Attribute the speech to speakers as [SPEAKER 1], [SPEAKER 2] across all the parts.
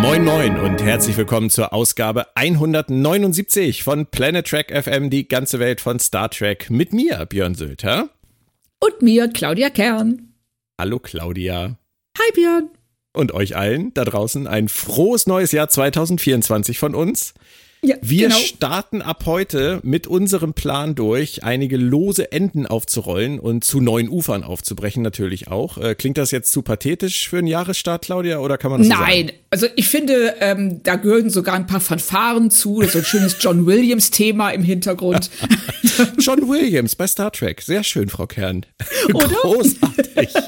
[SPEAKER 1] Moin Moin und herzlich willkommen zur Ausgabe 179 von Planet Trek FM, die ganze Welt von Star Trek mit mir, Björn Sülter.
[SPEAKER 2] Und mir, Claudia Kern.
[SPEAKER 1] Hallo Claudia.
[SPEAKER 2] Hi Björn.
[SPEAKER 1] Und euch allen da draußen ein frohes neues Jahr 2024 von uns.
[SPEAKER 2] Ja,
[SPEAKER 1] Wir
[SPEAKER 2] genau.
[SPEAKER 1] starten ab heute mit unserem Plan durch, einige lose Enden aufzurollen und zu neuen Ufern aufzubrechen, natürlich auch. Äh, klingt das jetzt zu pathetisch für einen Jahresstart, Claudia, oder kann man das so?
[SPEAKER 2] Nein, also ich finde, ähm, da gehören sogar ein paar Fanfaren zu, so ein schönes John Williams-Thema im Hintergrund.
[SPEAKER 1] John Williams bei Star Trek. Sehr schön, Frau Kern.
[SPEAKER 2] Oder?
[SPEAKER 1] Großartig.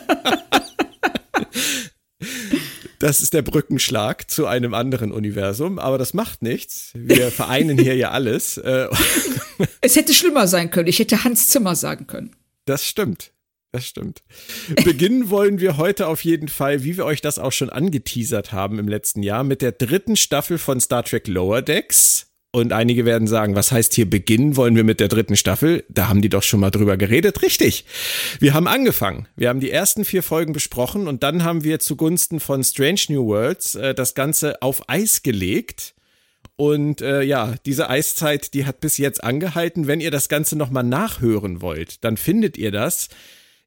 [SPEAKER 1] Das ist der Brückenschlag zu einem anderen Universum, aber das macht nichts. Wir vereinen hier ja alles. Äh,
[SPEAKER 2] es hätte schlimmer sein können. Ich hätte Hans Zimmer sagen können.
[SPEAKER 1] Das stimmt. Das stimmt. Beginnen wollen wir heute auf jeden Fall, wie wir euch das auch schon angeteasert haben im letzten Jahr, mit der dritten Staffel von Star Trek Lower Decks. Und einige werden sagen, was heißt hier beginnen wollen wir mit der dritten Staffel? Da haben die doch schon mal drüber geredet. Richtig. Wir haben angefangen. Wir haben die ersten vier Folgen besprochen und dann haben wir zugunsten von Strange New Worlds äh, das Ganze auf Eis gelegt. Und äh, ja, diese Eiszeit, die hat bis jetzt angehalten. Wenn ihr das Ganze nochmal nachhören wollt, dann findet ihr das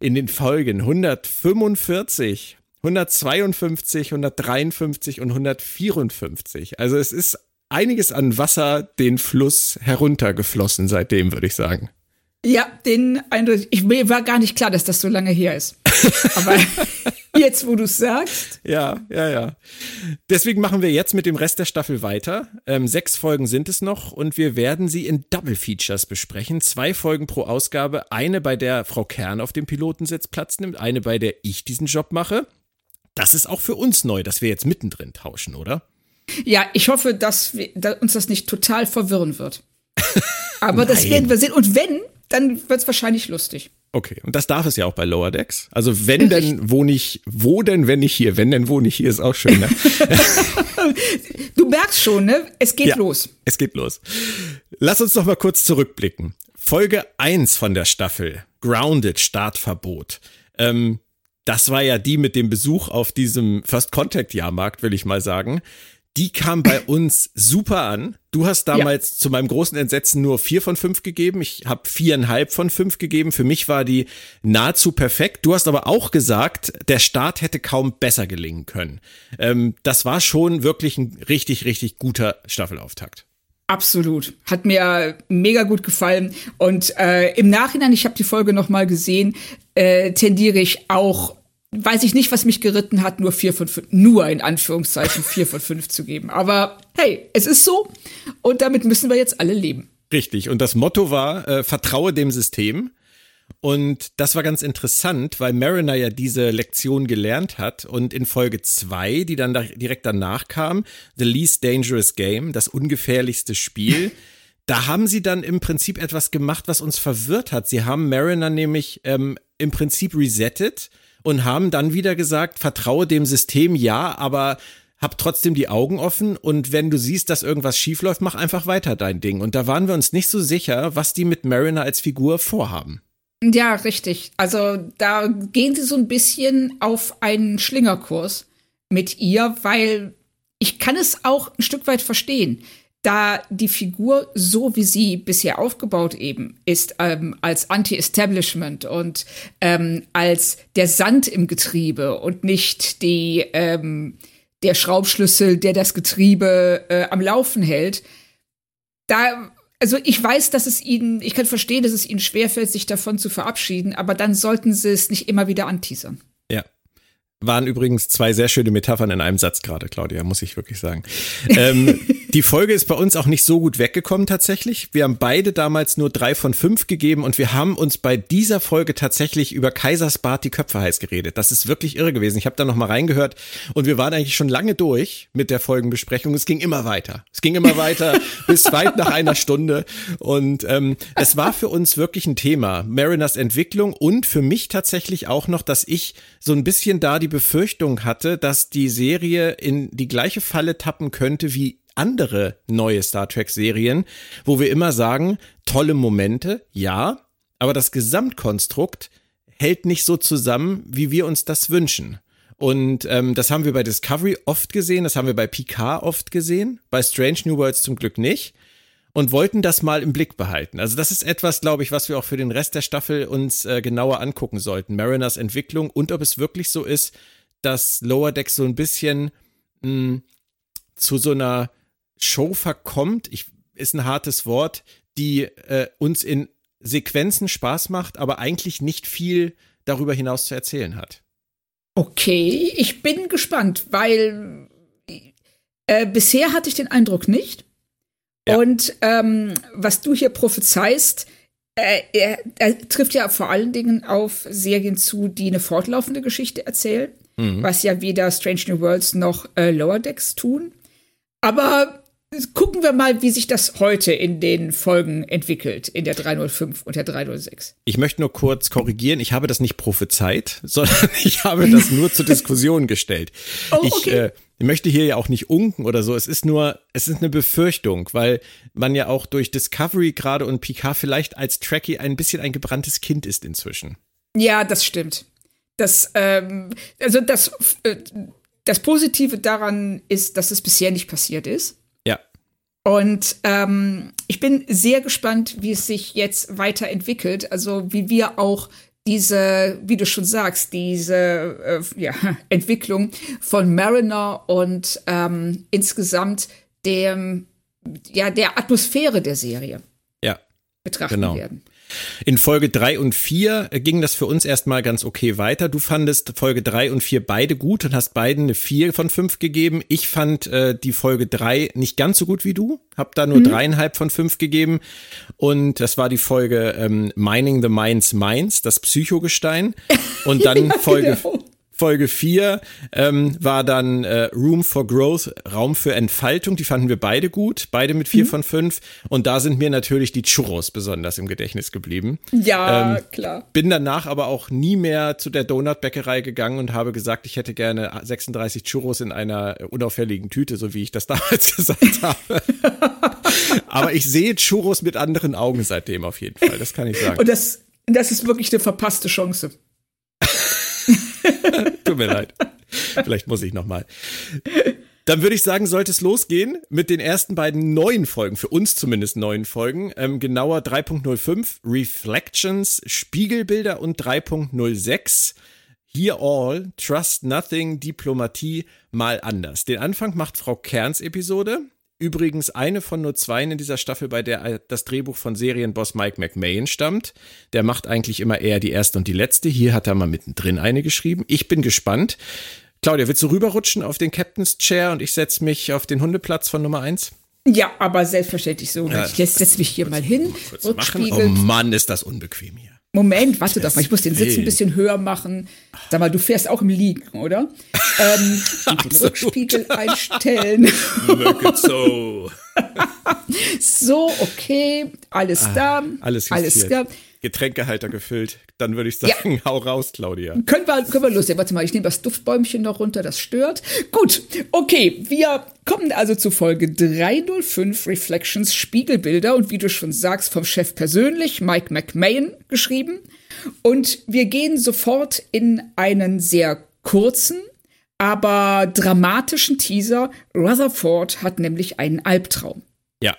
[SPEAKER 1] in den Folgen 145, 152, 153 und 154. Also es ist einiges an Wasser den Fluss heruntergeflossen seitdem, würde ich sagen.
[SPEAKER 2] Ja, den eindeutig. Ich, mir war gar nicht klar, dass das so lange her ist. Aber jetzt, wo du es sagst.
[SPEAKER 1] Ja, ja, ja. Deswegen machen wir jetzt mit dem Rest der Staffel weiter. Ähm, sechs Folgen sind es noch und wir werden sie in Double Features besprechen. Zwei Folgen pro Ausgabe. Eine, bei der Frau Kern auf dem Pilotensitz Platz nimmt, eine, bei der ich diesen Job mache. Das ist auch für uns neu, dass wir jetzt mittendrin tauschen, oder?
[SPEAKER 2] Ja, ich hoffe, dass, wir, dass uns das nicht total verwirren wird. Aber das werden wir sehen. Und wenn, dann wird es wahrscheinlich lustig.
[SPEAKER 1] Okay, und das darf es ja auch bei Lower Decks. Also wenn denn, wo nicht, wo denn, wenn nicht hier, wenn denn, wo nicht hier, ist auch schön. Ne?
[SPEAKER 2] Du merkst schon, ne? Es geht
[SPEAKER 1] Ja,
[SPEAKER 2] los.
[SPEAKER 1] Es geht los. Lass uns noch mal kurz zurückblicken. Folge 1 von der Staffel, Grounded, Startverbot. Ähm, das war ja die mit dem Besuch auf diesem First Contact Jahrmarkt, will ich mal sagen. Die kam bei uns super an. Du hast damals zu meinem großen Entsetzen nur vier von fünf gegeben. Ich habe viereinhalb von fünf gegeben. Für mich war die nahezu perfekt. Du hast aber auch gesagt, der Start hätte kaum besser gelingen können. Ähm, das war schon wirklich ein richtig, richtig guter Staffelauftakt.
[SPEAKER 2] Absolut. Hat mir mega gut gefallen. Und äh, im Nachhinein, ich habe die Folge noch mal gesehen, äh, tendiere ich auch, weiß ich nicht, was mich geritten hat, nur vier von fünf, nur in Anführungszeichen vier von fünf zu geben. Aber hey, es ist so und damit müssen wir jetzt alle leben.
[SPEAKER 1] Richtig. Und das Motto war, äh, vertraue dem System. Und das war ganz interessant, weil Mariner ja diese Lektion gelernt hat und in Folge 2, die dann da direkt danach kam, The Least Dangerous Game, das ungefährlichste Spiel, da haben sie dann im Prinzip etwas gemacht, was uns verwirrt hat. Sie haben Mariner nämlich ähm, im Prinzip resettet und haben dann wieder gesagt, vertraue dem System, ja, aber hab trotzdem die Augen offen und wenn du siehst, dass irgendwas schiefläuft, mach einfach weiter dein Ding. Und da waren wir uns nicht so sicher, was die mit Mariner als Figur vorhaben.
[SPEAKER 2] Ja, richtig. Also da gehen sie so ein bisschen auf einen Schlingerkurs mit ihr, weil ich kann es auch ein Stück weit verstehen, da die Figur so wie sie bisher aufgebaut eben ist ähm, als Anti-Establishment und ähm, als der Sand im Getriebe und nicht die ähm, der Schraubschlüssel, der das Getriebe äh, am Laufen hält. Da also ich weiß, dass es ihnen, ich kann verstehen, dass es ihnen schwerfällt, sich davon zu verabschieden, aber dann sollten sie es nicht immer wieder anteasern.
[SPEAKER 1] Waren übrigens zwei sehr schöne Metaphern in einem Satz gerade, Claudia, muss ich wirklich sagen. ähm, Die Folge ist bei uns auch nicht so gut weggekommen tatsächlich. Wir haben beide damals nur drei von fünf gegeben und wir haben uns bei dieser Folge tatsächlich über Kaisersbad die Köpfe heiß geredet. Das ist wirklich irre gewesen. Ich habe da noch mal reingehört und wir waren eigentlich schon lange durch mit der Folgenbesprechung. Es ging immer weiter. Es ging immer weiter bis weit nach einer Stunde und ähm, es war für uns wirklich ein Thema. Mariners Entwicklung und für mich tatsächlich auch noch, dass ich so ein bisschen da die Befürchtung hatte, dass die Serie in die gleiche Falle tappen könnte wie andere neue Star Trek-Serien, wo wir immer sagen, tolle Momente, ja, aber das Gesamtkonstrukt hält nicht so zusammen, wie wir uns das wünschen. Und ähm, das haben wir bei Discovery oft gesehen, das haben wir bei Picard oft gesehen, bei Strange New Worlds zum Glück nicht und wollten das mal im Blick behalten. Also das ist etwas, glaube ich, was wir auch für den Rest der Staffel uns äh, genauer angucken sollten. Mariners Entwicklung und ob es wirklich so ist, dass Lower Decks so ein bisschen mh, zu so einer Show verkommt, ich, ist ein hartes Wort, die äh, uns in Sequenzen Spaß macht, aber eigentlich nicht viel darüber hinaus zu erzählen hat.
[SPEAKER 2] Okay, ich bin gespannt, weil äh, bisher hatte ich den Eindruck nicht. Ja. Und ähm, was du hier prophezeist, äh, er, er, trifft ja vor allen Dingen auf Serien zu, die eine fortlaufende Geschichte erzählen, mhm. was ja weder Strange New Worlds noch äh, Lower Decks tun. Aber gucken wir mal, wie sich das heute in den Folgen entwickelt, in der 305 und der 306.
[SPEAKER 1] Ich möchte nur kurz korrigieren, ich habe das nicht prophezeit, sondern ich habe das nur zur Diskussion gestellt. Oh, okay. Ich äh, möchte hier ja auch nicht unken oder so, es ist nur, es ist eine Befürchtung, weil man ja auch durch Discovery gerade und Picard vielleicht als Trekkie ein bisschen ein gebranntes Kind ist inzwischen.
[SPEAKER 2] Ja, das stimmt. Das, ähm, also das, äh, das Positive daran ist, dass es bisher nicht passiert ist. Und ähm, ich bin sehr gespannt, wie es sich jetzt weiterentwickelt. Also wie wir auch diese, wie du schon sagst, diese äh, ja, Entwicklung von Mariner und ähm, insgesamt dem, ja, der Atmosphäre der Serie
[SPEAKER 1] ja,
[SPEAKER 2] betrachten genau. werden.
[SPEAKER 1] In Folge 3 und 4 ging das für uns erstmal ganz okay weiter. Du fandest Folge 3 und 4 beide gut und hast beiden eine 4 von 5 gegeben. Ich fand äh, die Folge 3 nicht ganz so gut wie du, hab da nur mhm. dreieinhalb von 5 gegeben. Und das war die Folge ähm, Mining the Minds Minds, das Psychogestein. Und dann ja, Folge. Genau. Folge 4 ähm, war dann äh, Room for Growth, Raum für Entfaltung. Die fanden wir beide gut, beide mit 4 mhm. von 5. Und da sind mir natürlich die Churros besonders im Gedächtnis geblieben.
[SPEAKER 2] Ja, ähm, klar.
[SPEAKER 1] Bin danach aber auch nie mehr zu der Donutbäckerei gegangen und habe gesagt, ich hätte gerne 36 Churros in einer unauffälligen Tüte, so wie ich das damals gesagt habe. aber ich sehe Churros mit anderen Augen seitdem auf jeden Fall, das kann ich sagen.
[SPEAKER 2] Und das, das ist wirklich eine verpasste Chance.
[SPEAKER 1] Tut mir leid. Vielleicht muss ich noch mal. Dann würde ich sagen, sollte es losgehen mit den ersten beiden neuen Folgen, für uns zumindest neuen Folgen. Ähm, genauer 3.05 Reflections, Spiegelbilder und 3.06 Here All, Trust Nothing, Diplomatie mal anders. Den Anfang macht Frau Kerns Episode. Übrigens eine von nur zwei in dieser Staffel, bei der das Drehbuch von Serienboss Mike McMahon stammt. Der macht eigentlich immer eher die erste und die letzte. Hier hat er mal mittendrin eine geschrieben. Ich bin gespannt. Claudia, willst du rüberrutschen auf den Captain's Chair und ich setze mich auf den Hundeplatz von Nummer eins?
[SPEAKER 2] Ja, aber selbstverständlich so. Ja, ich setze mich hier mal hin.
[SPEAKER 1] Oh Mann, ist das unbequem hier.
[SPEAKER 2] Moment, warte doch mal, ich muss den Sitz ein bisschen höher machen. Sag mal, du fährst auch im Liegen, oder? ähm, und den Rückspiegel einstellen. so. so, okay, alles ah, da.
[SPEAKER 1] Alles, alles da. Getränkehalter gefüllt. Dann würde ich sagen, ja. hau raus, Claudia.
[SPEAKER 2] Können wir, können wir lustig. Warte mal, ich nehme das Duftbäumchen noch runter, das stört. Gut, okay, wir kommen also zu Folge 305 Reflections Spiegelbilder und wie du schon sagst, vom Chef persönlich, Mike McMahon, geschrieben. Und wir gehen sofort in einen sehr kurzen, aber dramatischen Teaser. Rutherford hat nämlich einen Albtraum.
[SPEAKER 1] Ja.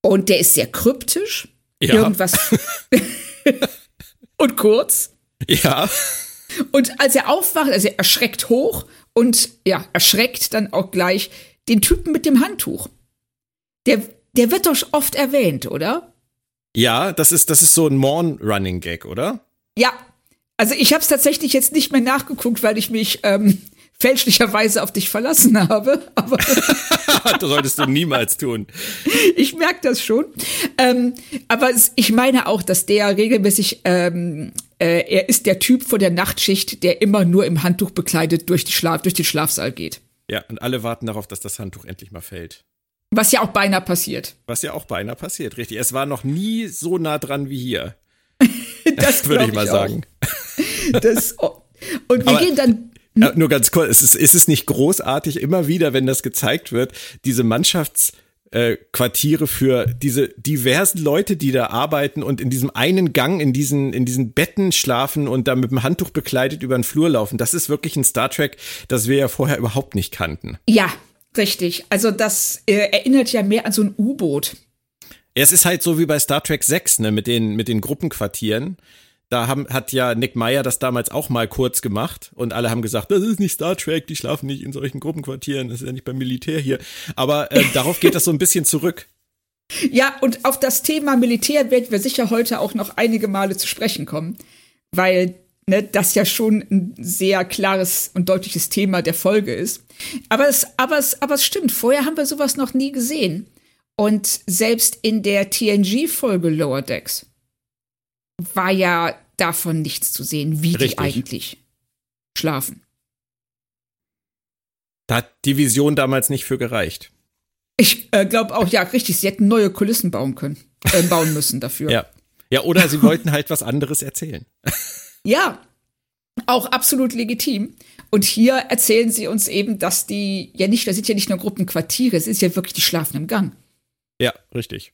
[SPEAKER 2] Und der ist sehr kryptisch ja. Irgendwas. und kurz.
[SPEAKER 1] Ja.
[SPEAKER 2] Und als er aufwacht, also er erschreckt hoch und ja, erschreckt dann auch gleich den Typen mit dem Handtuch. Der, der wird doch oft erwähnt, oder?
[SPEAKER 1] Ja, das ist, das ist so ein Morn-Running-Gag, oder?
[SPEAKER 2] Ja. Also ich habe es tatsächlich jetzt nicht mehr nachgeguckt, weil ich mich ähm, fälschlicherweise auf dich verlassen habe. Aber
[SPEAKER 1] das solltest du niemals tun.
[SPEAKER 2] ich merke das schon. Ähm, aber es, ich meine auch, dass der regelmäßig, ähm, äh, er ist der Typ vor der Nachtschicht, der immer nur im Handtuch bekleidet durch, die Schlaf, durch den Schlafsaal geht.
[SPEAKER 1] Ja, und alle warten darauf, dass das Handtuch endlich mal fällt.
[SPEAKER 2] Was ja auch beinahe passiert.
[SPEAKER 1] Was ja auch beinahe passiert, richtig. Es war noch nie so nah dran wie hier.
[SPEAKER 2] Das
[SPEAKER 1] würde ich mal
[SPEAKER 2] auch.
[SPEAKER 1] sagen.
[SPEAKER 2] Das, und wir
[SPEAKER 1] Aber-
[SPEAKER 2] gehen dann
[SPEAKER 1] Ja, nur ganz kurz, es ist, ist es nicht großartig, immer wieder, wenn das gezeigt wird, diese Mannschaftsquartiere äh, Quartiere für diese diversen Leute, die da arbeiten und in diesem einen Gang, in diesen, in diesen Betten schlafen und da mit dem Handtuch bekleidet über den Flur laufen. Das ist wirklich ein Star Trek, das wir ja vorher überhaupt nicht kannten.
[SPEAKER 2] Ja, richtig. Also das äh, erinnert ja mehr an so ein U-Boot.
[SPEAKER 1] Es ist halt so wie bei Star Trek 6, ne, mit den, mit den Gruppenquartieren. Da haben, hat ja Nick Meyer das damals auch mal kurz gemacht und alle haben gesagt, das ist nicht Star Trek, die schlafen nicht in solchen Gruppenquartieren, das ist ja nicht beim Militär hier. Aber äh, darauf geht das so ein bisschen zurück.
[SPEAKER 2] Ja, und auf das Thema Militär werden wir sicher heute auch noch einige Male zu sprechen kommen, weil ne, das ja schon ein sehr klares und deutliches Thema der Folge ist. Aber es, aber es, aber es stimmt, vorher haben wir sowas noch nie gesehen. Und selbst in der TNG-Folge Lower Decks war ja davon nichts zu sehen, wie
[SPEAKER 1] Richtig.
[SPEAKER 2] die eigentlich schlafen.
[SPEAKER 1] Da hat die Vision damals nicht für gereicht.
[SPEAKER 2] Ich äh, glaube auch, ja, richtig, sie hätten neue Kulissen bauen können, äh, bauen müssen dafür.
[SPEAKER 1] Ja. Ja, oder sie wollten halt was anderes erzählen.
[SPEAKER 2] Ja, auch absolut legitim. Und hier erzählen sie uns eben, dass die ja nicht, das sind ja nicht nur Gruppenquartiere, es ist ja wirklich die schlafen im Gang.
[SPEAKER 1] Ja, richtig.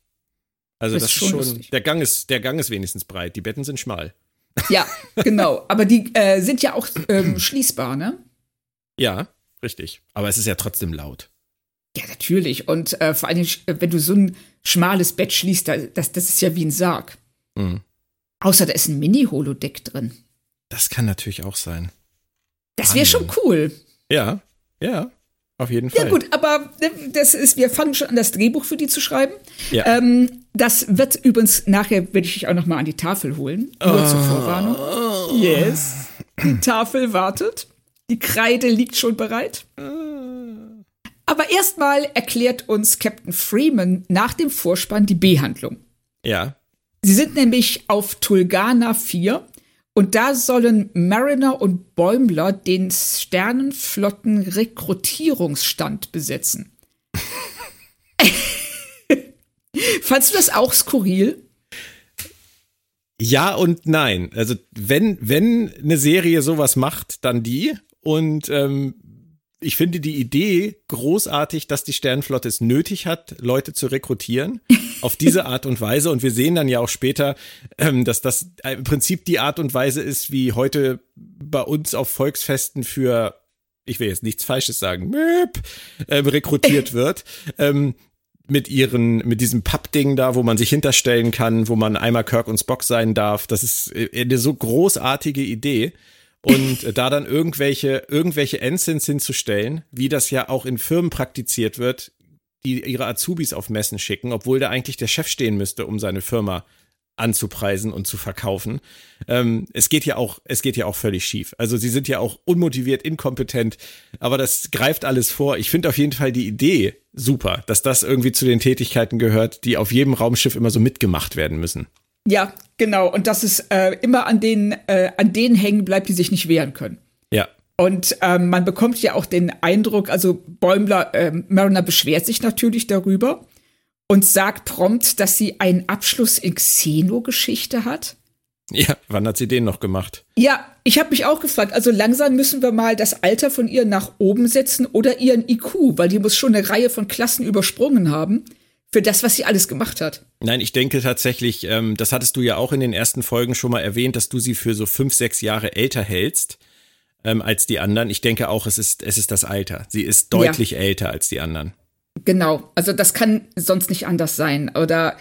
[SPEAKER 1] Also
[SPEAKER 2] Das
[SPEAKER 1] das,
[SPEAKER 2] ist schon lustig.
[SPEAKER 1] der Gang ist, der Gang ist wenigstens breit, die Betten sind schmal.
[SPEAKER 2] Ja, genau. Aber die äh, sind ja auch ähm, schließbar, ne?
[SPEAKER 1] Ja, richtig. Aber es ist ja trotzdem laut.
[SPEAKER 2] Ja, natürlich. Und äh, vor allem, äh, wenn du so ein schmales Bett schließt, da- das, das ist ja wie ein Sarg.
[SPEAKER 1] Mhm.
[SPEAKER 2] Außer da ist ein Mini-Holodeck drin.
[SPEAKER 1] Das kann natürlich auch sein.
[SPEAKER 2] Das wäre schon cool.
[SPEAKER 1] Ja, ja, auf jeden
[SPEAKER 2] Ja
[SPEAKER 1] Fall.
[SPEAKER 2] gut, aber ne, das ist, wir fangen schon an, das Drehbuch für die zu schreiben.
[SPEAKER 1] Ja.
[SPEAKER 2] Ähm, das wird übrigens, nachher werde ich dich auch noch mal an die Tafel holen. Nur zur Vorwarnung. Yes. Die Tafel wartet. Die Kreide liegt schon bereit. Aber erstmal erklärt uns Captain Freeman nach dem Vorspann die B-Handlung.
[SPEAKER 1] Ja,
[SPEAKER 2] Sie sind nämlich auf Tulgana 4 und da sollen Mariner und Bäumler den Sternenflotten-Rekrutierungsstand besetzen. Fandst du das auch skurril?
[SPEAKER 1] Ja und nein. Also wenn, wenn eine Serie sowas macht, dann die. Und ähm, ich finde die Idee großartig, dass die Sternenflotte es nötig hat, Leute zu rekrutieren. Auf diese Art und Weise. Und wir sehen dann ja auch später, ähm, dass das im Prinzip die Art und Weise ist, wie heute bei uns auf Volksfesten für, ich will jetzt nichts Falsches sagen, Möp, ähm, rekrutiert wird. Ähm, mit ihren, mit diesem Pappding da, wo man sich hinterstellen kann, wo man einmal Kirk und Spock sein darf. Das ist äh, eine so großartige Idee. Und äh, da dann irgendwelche, irgendwelche Ensigns hinzustellen, wie das ja auch in Firmen praktiziert wird, die ihre Azubis auf Messen schicken, obwohl da eigentlich der Chef stehen müsste, um seine Firma anzupreisen und zu verkaufen. Ähm, es geht ja auch, es geht ja auch völlig schief. Also sie sind ja auch unmotiviert, inkompetent, aber das greift alles vor. Ich finde auf jeden Fall die Idee super, dass das irgendwie zu den Tätigkeiten gehört, die auf jedem Raumschiff immer so mitgemacht werden müssen.
[SPEAKER 2] Ja, genau. Und dass es äh, immer an denen, äh, an denen hängen bleibt, die sich nicht wehren können.
[SPEAKER 1] Ja,
[SPEAKER 2] Und ähm, man bekommt ja auch den Eindruck, also Bäumler, ähm, Mariner beschwert sich natürlich darüber und sagt prompt, dass sie einen Abschluss in Xeno-Geschichte hat.
[SPEAKER 1] ja, wann hat sie den noch gemacht?
[SPEAKER 2] Ja, ich habe mich auch gefragt, also langsam müssen wir mal das Alter von ihr nach oben setzen oder ihren IQ, weil die muss schon eine Reihe von Klassen übersprungen haben für das, was sie alles gemacht hat.
[SPEAKER 1] Nein, ich denke tatsächlich, ähm, das hattest du ja auch in den ersten Folgen schon mal erwähnt, dass du sie für so fünf, sechs Jahre älter hältst ähm, als die anderen. Ich denke auch, es ist, es ist das Alter. Sie ist deutlich älter als die anderen.
[SPEAKER 2] Genau, also das kann sonst nicht anders sein. Oder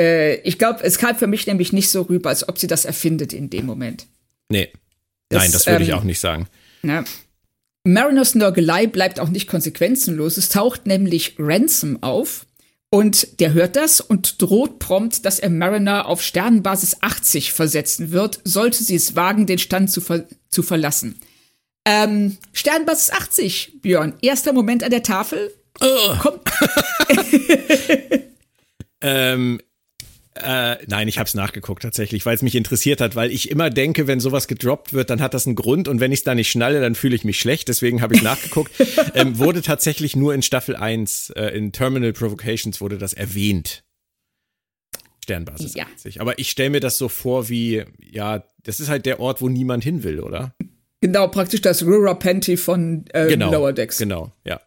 [SPEAKER 2] äh, ich glaube, es kam für mich nämlich nicht so rüber, als ob sie das erfindet in dem Moment.
[SPEAKER 1] Nee.
[SPEAKER 2] Das,
[SPEAKER 1] Nein, das würde ich
[SPEAKER 2] ähm,
[SPEAKER 1] auch nicht sagen.
[SPEAKER 2] Ne? Mariners Nörgelei bleibt auch nicht konsequenzenlos. Es taucht nämlich Ransom auf und der hört das und droht prompt, dass er Mariner auf Sternenbasis 80 versetzen wird, sollte sie es wagen, den Stand zu, ver zu verlassen. Ähm, Sternbasis 80, Björn. Erster Moment an der Tafel. Oh. Kommt.
[SPEAKER 1] ähm, äh, nein, ich habe es nachgeguckt tatsächlich, weil es mich interessiert hat, weil ich immer denke, wenn sowas gedroppt wird, dann hat das einen Grund und wenn ich es da nicht schnalle, dann fühle ich mich schlecht. Deswegen habe ich nachgeguckt. ähm, wurde tatsächlich nur in Staffel 1, äh, in Terminal Provocations wurde das erwähnt. Sternbasis ja. 80. Aber ich stelle mir das so vor wie, ja, das ist halt der Ort, wo niemand hin will, oder?
[SPEAKER 2] Genau, praktisch das Rura Penty von äh,
[SPEAKER 1] genau,
[SPEAKER 2] Lower Decks.
[SPEAKER 1] Genau, ja.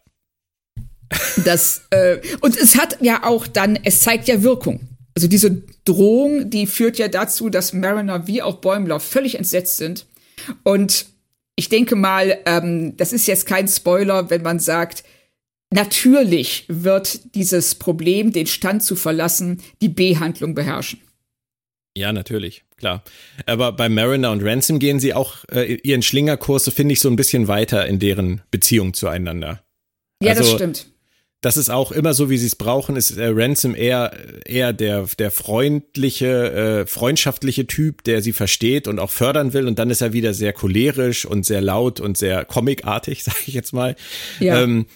[SPEAKER 2] Das, äh, und es hat ja auch dann, es zeigt ja Wirkung. Also diese Drohung, die führt ja dazu, dass Mariner wie auch Bäumler völlig entsetzt sind. Und ich denke mal, ähm, das ist jetzt kein Spoiler, wenn man sagt, natürlich wird dieses Problem, den Stand zu verlassen, die B-Handlung beherrschen.
[SPEAKER 1] Ja, natürlich, klar. Aber bei Mariner und Ransom gehen sie auch äh, ihren Schlingerkurs, so finde ich, so ein bisschen weiter in deren Beziehung zueinander.
[SPEAKER 2] Ja, also, das stimmt.
[SPEAKER 1] Das ist auch immer so, wie sie es brauchen, ist äh, Ransom eher, eher der, der freundliche, äh, freundschaftliche Typ, der sie versteht und auch fördern will. Und dann ist er wieder sehr cholerisch und sehr laut und sehr comicartig, sage ich jetzt mal. Ja. Ähm,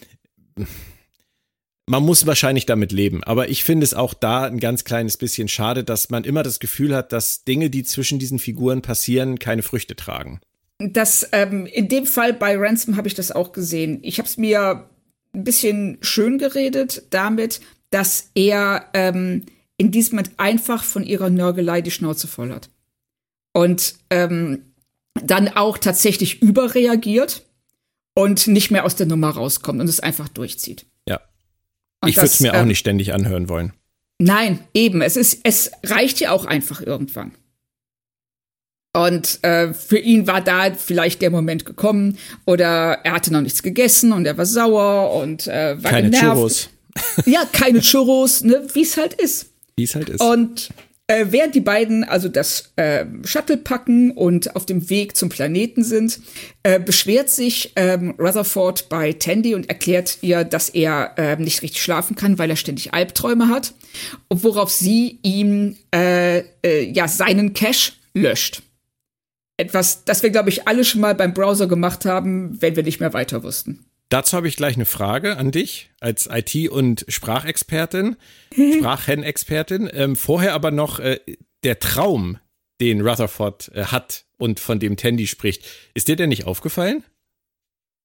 [SPEAKER 1] man muss wahrscheinlich damit leben. Aber ich finde es auch da ein ganz kleines bisschen schade, dass man immer das Gefühl hat, dass Dinge, die zwischen diesen Figuren passieren, keine Früchte tragen.
[SPEAKER 2] Das, ähm, in dem Fall bei Ransom habe ich das auch gesehen. Ich habe es mir ein bisschen schön geredet damit, dass er ähm, in diesem Moment einfach von ihrer Nörgelei die Schnauze voll hat. Und ähm, dann auch tatsächlich überreagiert und nicht mehr aus der Nummer rauskommt und es einfach durchzieht.
[SPEAKER 1] Und ich würde es mir ähm, auch nicht ständig anhören wollen.
[SPEAKER 2] Nein, eben. Es ist, es reicht ja auch einfach irgendwann. Und äh, für ihn war da vielleicht der Moment gekommen oder er hatte noch nichts gegessen und er war sauer und äh, war
[SPEAKER 1] keine genervt. Churros.
[SPEAKER 2] Ja, keine Churros, ne, wie es halt ist.
[SPEAKER 1] Wie es halt ist.
[SPEAKER 2] Und äh, während die beiden also das äh, Shuttle packen und auf dem Weg zum Planeten sind, äh, beschwert sich ähm, Rutherford bei Tandy und erklärt ihr, dass er äh, nicht richtig schlafen kann, weil er ständig Albträume hat. Worauf sie ihm äh, äh, ja seinen Cache löscht. Etwas, das wir, glaube ich, alle schon mal beim Browser gemacht haben, wenn wir nicht mehr weiter wussten.
[SPEAKER 1] Dazu habe ich gleich eine Frage an dich als IT- und Sprachexpertin, Sprachenexpertin. Ähm, vorher aber noch äh, der Traum, den Rutherford äh, hat und von dem Tandy spricht. Ist dir denn nicht aufgefallen?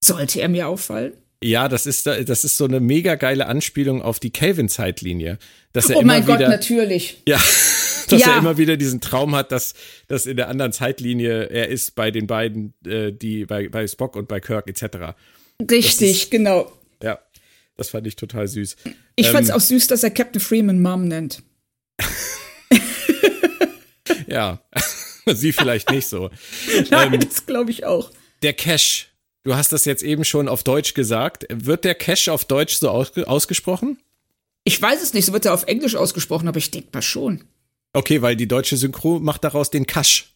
[SPEAKER 2] Sollte er mir auffallen?
[SPEAKER 1] Ja, das ist, das ist so eine mega geile Anspielung auf die Kelvin-Zeitlinie. Dass er
[SPEAKER 2] oh
[SPEAKER 1] immer
[SPEAKER 2] mein
[SPEAKER 1] wieder,
[SPEAKER 2] Gott, natürlich.
[SPEAKER 1] Ja, dass ja. er immer wieder diesen Traum hat, dass, dass in der anderen Zeitlinie er ist bei den beiden, äh, die bei, bei Spock und bei Kirk etc.
[SPEAKER 2] Richtig, ist, genau.
[SPEAKER 1] Ja, das fand ich total süß.
[SPEAKER 2] Ich ähm, fand es auch süß, dass er Captain Freeman Mom nennt.
[SPEAKER 1] ja, sie vielleicht nicht so.
[SPEAKER 2] Nein, ähm, das glaube ich auch.
[SPEAKER 1] Der Cash. Du hast das jetzt eben schon auf Deutsch gesagt. Wird der Cash auf Deutsch so ausge ausgesprochen?
[SPEAKER 2] Ich weiß es nicht, so wird er auf Englisch ausgesprochen, aber ich denke mal schon.
[SPEAKER 1] Okay, weil die deutsche Synchro macht daraus den Cash.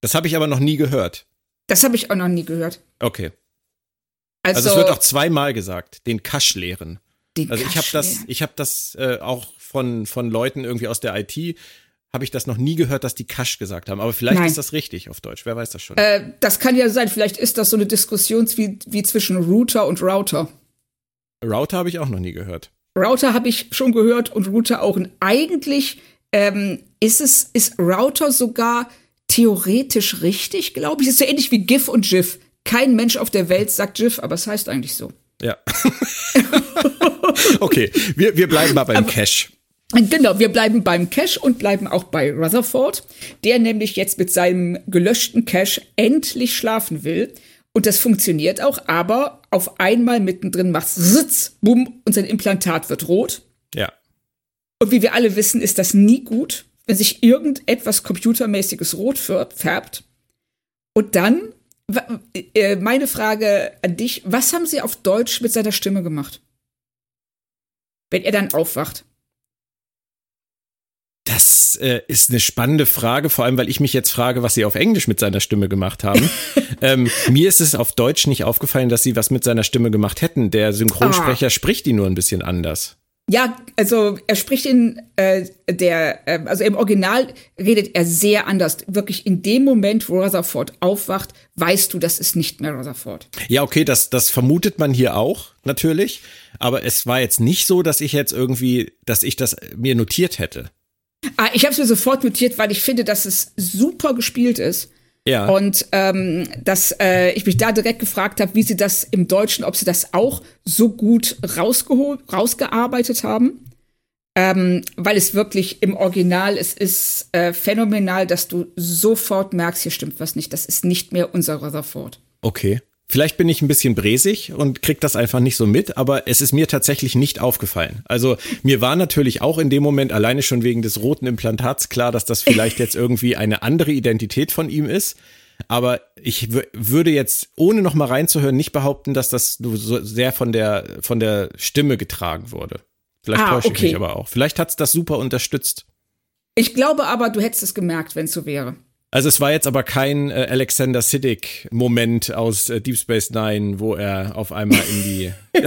[SPEAKER 1] Das habe ich aber noch nie gehört.
[SPEAKER 2] Das habe ich auch noch nie gehört.
[SPEAKER 1] Okay. Also, also es wird auch zweimal gesagt, den Kasch lehren. Den also ich habe das, ich habe das äh, auch von von Leuten irgendwie aus der IT habe ich das noch nie gehört, dass die Kasch gesagt haben. Aber vielleicht Nein. ist das richtig auf Deutsch. Wer weiß das schon?
[SPEAKER 2] Äh, das kann ja sein. Vielleicht ist das so eine Diskussion wie, wie zwischen Router und Router.
[SPEAKER 1] Router habe ich auch noch nie gehört.
[SPEAKER 2] Router habe ich schon gehört und Router auch. Und eigentlich ähm, ist es ist Router sogar theoretisch richtig, glaube ich. Es ist so ähnlich wie GIF und GIF. Kein Mensch auf der Welt sagt GIF, aber es heißt eigentlich so.
[SPEAKER 1] Ja. okay, wir, wir bleiben mal beim aber, Cache.
[SPEAKER 2] Genau, wir bleiben beim Cache und bleiben auch bei Rutherford, der nämlich jetzt mit seinem gelöschten Cache endlich schlafen will. Und das funktioniert auch, aber auf einmal mittendrin macht Sitz, bumm, und sein Implantat wird rot.
[SPEAKER 1] Ja.
[SPEAKER 2] Und wie wir alle wissen, ist das nie gut, wenn sich irgendetwas computermäßiges rot färbt. Und dann äh, meine Frage an dich, was haben sie auf Deutsch mit seiner Stimme gemacht? Wenn er dann aufwacht.
[SPEAKER 1] Das äh, ist eine spannende Frage, vor allem weil ich mich jetzt frage, was sie auf Englisch mit seiner Stimme gemacht haben. ähm, mir ist es auf Deutsch nicht aufgefallen, dass sie was mit seiner Stimme gemacht hätten. Der Synchronsprecher ah. spricht die nur ein bisschen anders.
[SPEAKER 2] Ja, also er spricht in äh, der, äh, also im Original redet er sehr anders. Wirklich in dem Moment, wo Rutherford aufwacht, weißt du, das ist nicht mehr Rutherford.
[SPEAKER 1] Ja, okay, das, das vermutet man hier auch, natürlich. Aber es war jetzt nicht so, dass ich jetzt irgendwie, dass ich das mir notiert hätte.
[SPEAKER 2] Ah, ich habe es mir sofort notiert, weil ich finde, dass es super gespielt ist.
[SPEAKER 1] Ja.
[SPEAKER 2] Und ähm, dass äh, ich mich da direkt gefragt habe, wie sie das im Deutschen, ob sie das auch so gut rausgeholt, rausgearbeitet haben. Ähm, weil es wirklich im Original, es ist äh, phänomenal, dass du sofort merkst, hier stimmt was nicht. Das ist nicht mehr unser Rutherford.
[SPEAKER 1] Okay. Vielleicht bin ich ein bisschen bresig und krieg das einfach nicht so mit, aber es ist mir tatsächlich nicht aufgefallen. Also mir war natürlich auch in dem Moment alleine schon wegen des roten Implantats klar, dass das vielleicht jetzt irgendwie eine andere Identität von ihm ist. Aber ich würde jetzt, ohne noch mal reinzuhören, nicht behaupten, dass das so sehr von der, von der Stimme getragen wurde. Vielleicht
[SPEAKER 2] Ah,
[SPEAKER 1] täusche ich
[SPEAKER 2] okay.
[SPEAKER 1] mich aber auch. Vielleicht hat's das super unterstützt.
[SPEAKER 2] Ich glaube aber, du hättest es gemerkt, wenn es so wäre.
[SPEAKER 1] Also es war jetzt aber kein äh, Alexander Siddig-Moment aus äh, Deep Space Nine, wo er auf einmal in die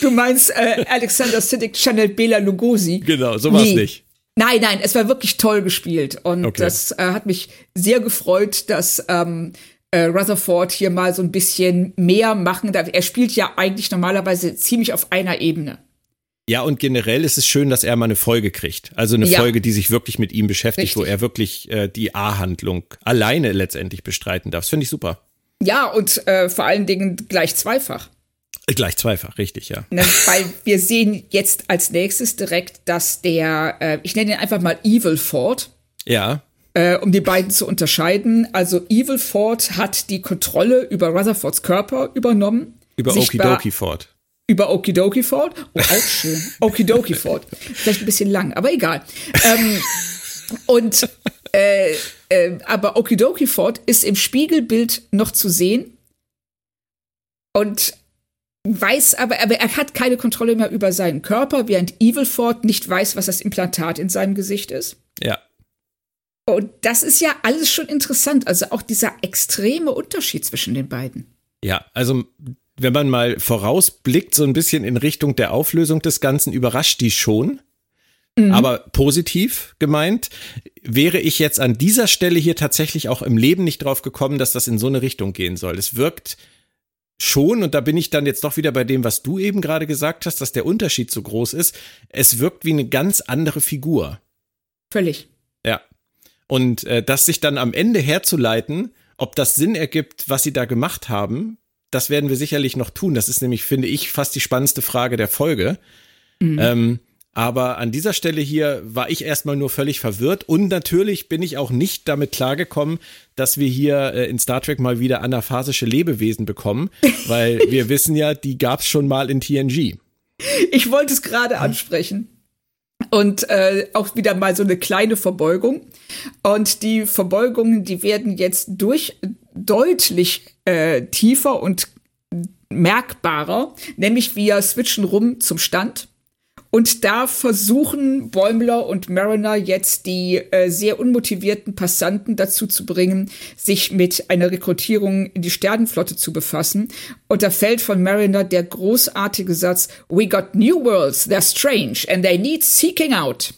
[SPEAKER 2] Du meinst äh, Alexander Siddig, Chanel Bela Lugosi.
[SPEAKER 1] Genau, sowas
[SPEAKER 2] Nee.
[SPEAKER 1] nicht.
[SPEAKER 2] Nein, nein, es war wirklich toll gespielt. Und
[SPEAKER 1] Okay.
[SPEAKER 2] das äh, hat mich sehr gefreut, dass ähm, äh, Rutherford hier mal so ein bisschen mehr machen darf. Er spielt ja eigentlich normalerweise ziemlich auf einer Ebene.
[SPEAKER 1] Ja, und generell ist es schön, dass er mal eine Folge kriegt. Also eine
[SPEAKER 2] Ja.
[SPEAKER 1] Folge, die sich wirklich mit ihm beschäftigt, wo
[SPEAKER 2] Richtig.
[SPEAKER 1] er wirklich äh, die A-Handlung alleine letztendlich bestreiten darf. Das finde ich super.
[SPEAKER 2] Ja, und äh, vor allen Dingen gleich zweifach.
[SPEAKER 1] Äh, Gleich zweifach, richtig, ja.
[SPEAKER 2] Ne? Weil wir sehen jetzt als nächstes direkt, dass der, äh, ich nenne ihn einfach mal Evil Ford,
[SPEAKER 1] Ja,
[SPEAKER 2] äh, um die beiden zu unterscheiden. Also Evil Ford hat die Kontrolle über Rutherfords Körper übernommen.
[SPEAKER 1] über Okidoki fort.
[SPEAKER 2] Über Okidoki Ford. Oh, auch schön. Okidoki Ford. Vielleicht ein bisschen lang, aber egal. Ähm, und äh, äh, aber Okidoki Ford ist im Spiegelbild noch zu sehen und weiß aber, aber er hat keine Kontrolle mehr über seinen Körper, während Evil Ford nicht weiß, was das Implantat in seinem Gesicht ist.
[SPEAKER 1] Ja.
[SPEAKER 2] Und das ist ja alles schon interessant. Also auch dieser extreme Unterschied zwischen den beiden.
[SPEAKER 1] Ja, also wenn man mal vorausblickt, so ein bisschen in Richtung der Auflösung des Ganzen, überrascht die schon. Aber positiv gemeint, wäre ich jetzt an dieser Stelle hier tatsächlich auch im Leben nicht drauf gekommen, dass das in so eine Richtung gehen soll. Es wirkt schon, und da bin ich dann jetzt doch wieder bei dem, was du eben gerade gesagt hast, dass der Unterschied so groß ist. Es wirkt wie eine ganz andere Figur.
[SPEAKER 2] Völlig.
[SPEAKER 1] Ja. Und äh, das sich dann am Ende herzuleiten, ob das Sinn ergibt, was sie da gemacht haben, das werden wir sicherlich noch tun. Das ist nämlich, finde ich, fast die spannendste Frage der Folge. Ähm, aber an dieser Stelle hier war ich erstmal nur völlig verwirrt und natürlich bin ich auch nicht damit klargekommen, dass wir hier äh, in Star Trek mal wieder anaphasische Lebewesen bekommen, weil wir wissen ja, die gab's schon mal in TNG.
[SPEAKER 2] Ich wollte es gerade ansprechen. Und äh, auch wieder mal so eine kleine Verbeugung. Und die Verbeugungen, die werden jetzt durch deutlich äh, tiefer und merkbarer, nämlich wir switchen rum zum Stand. Und da versuchen Bäumler und Mariner jetzt die äh, sehr unmotivierten Passanten dazu zu bringen, sich mit einer Rekrutierung in die Sternenflotte zu befassen. Und da fällt von Mariner der großartige Satz, We got new worlds, they're strange and they need seeking out.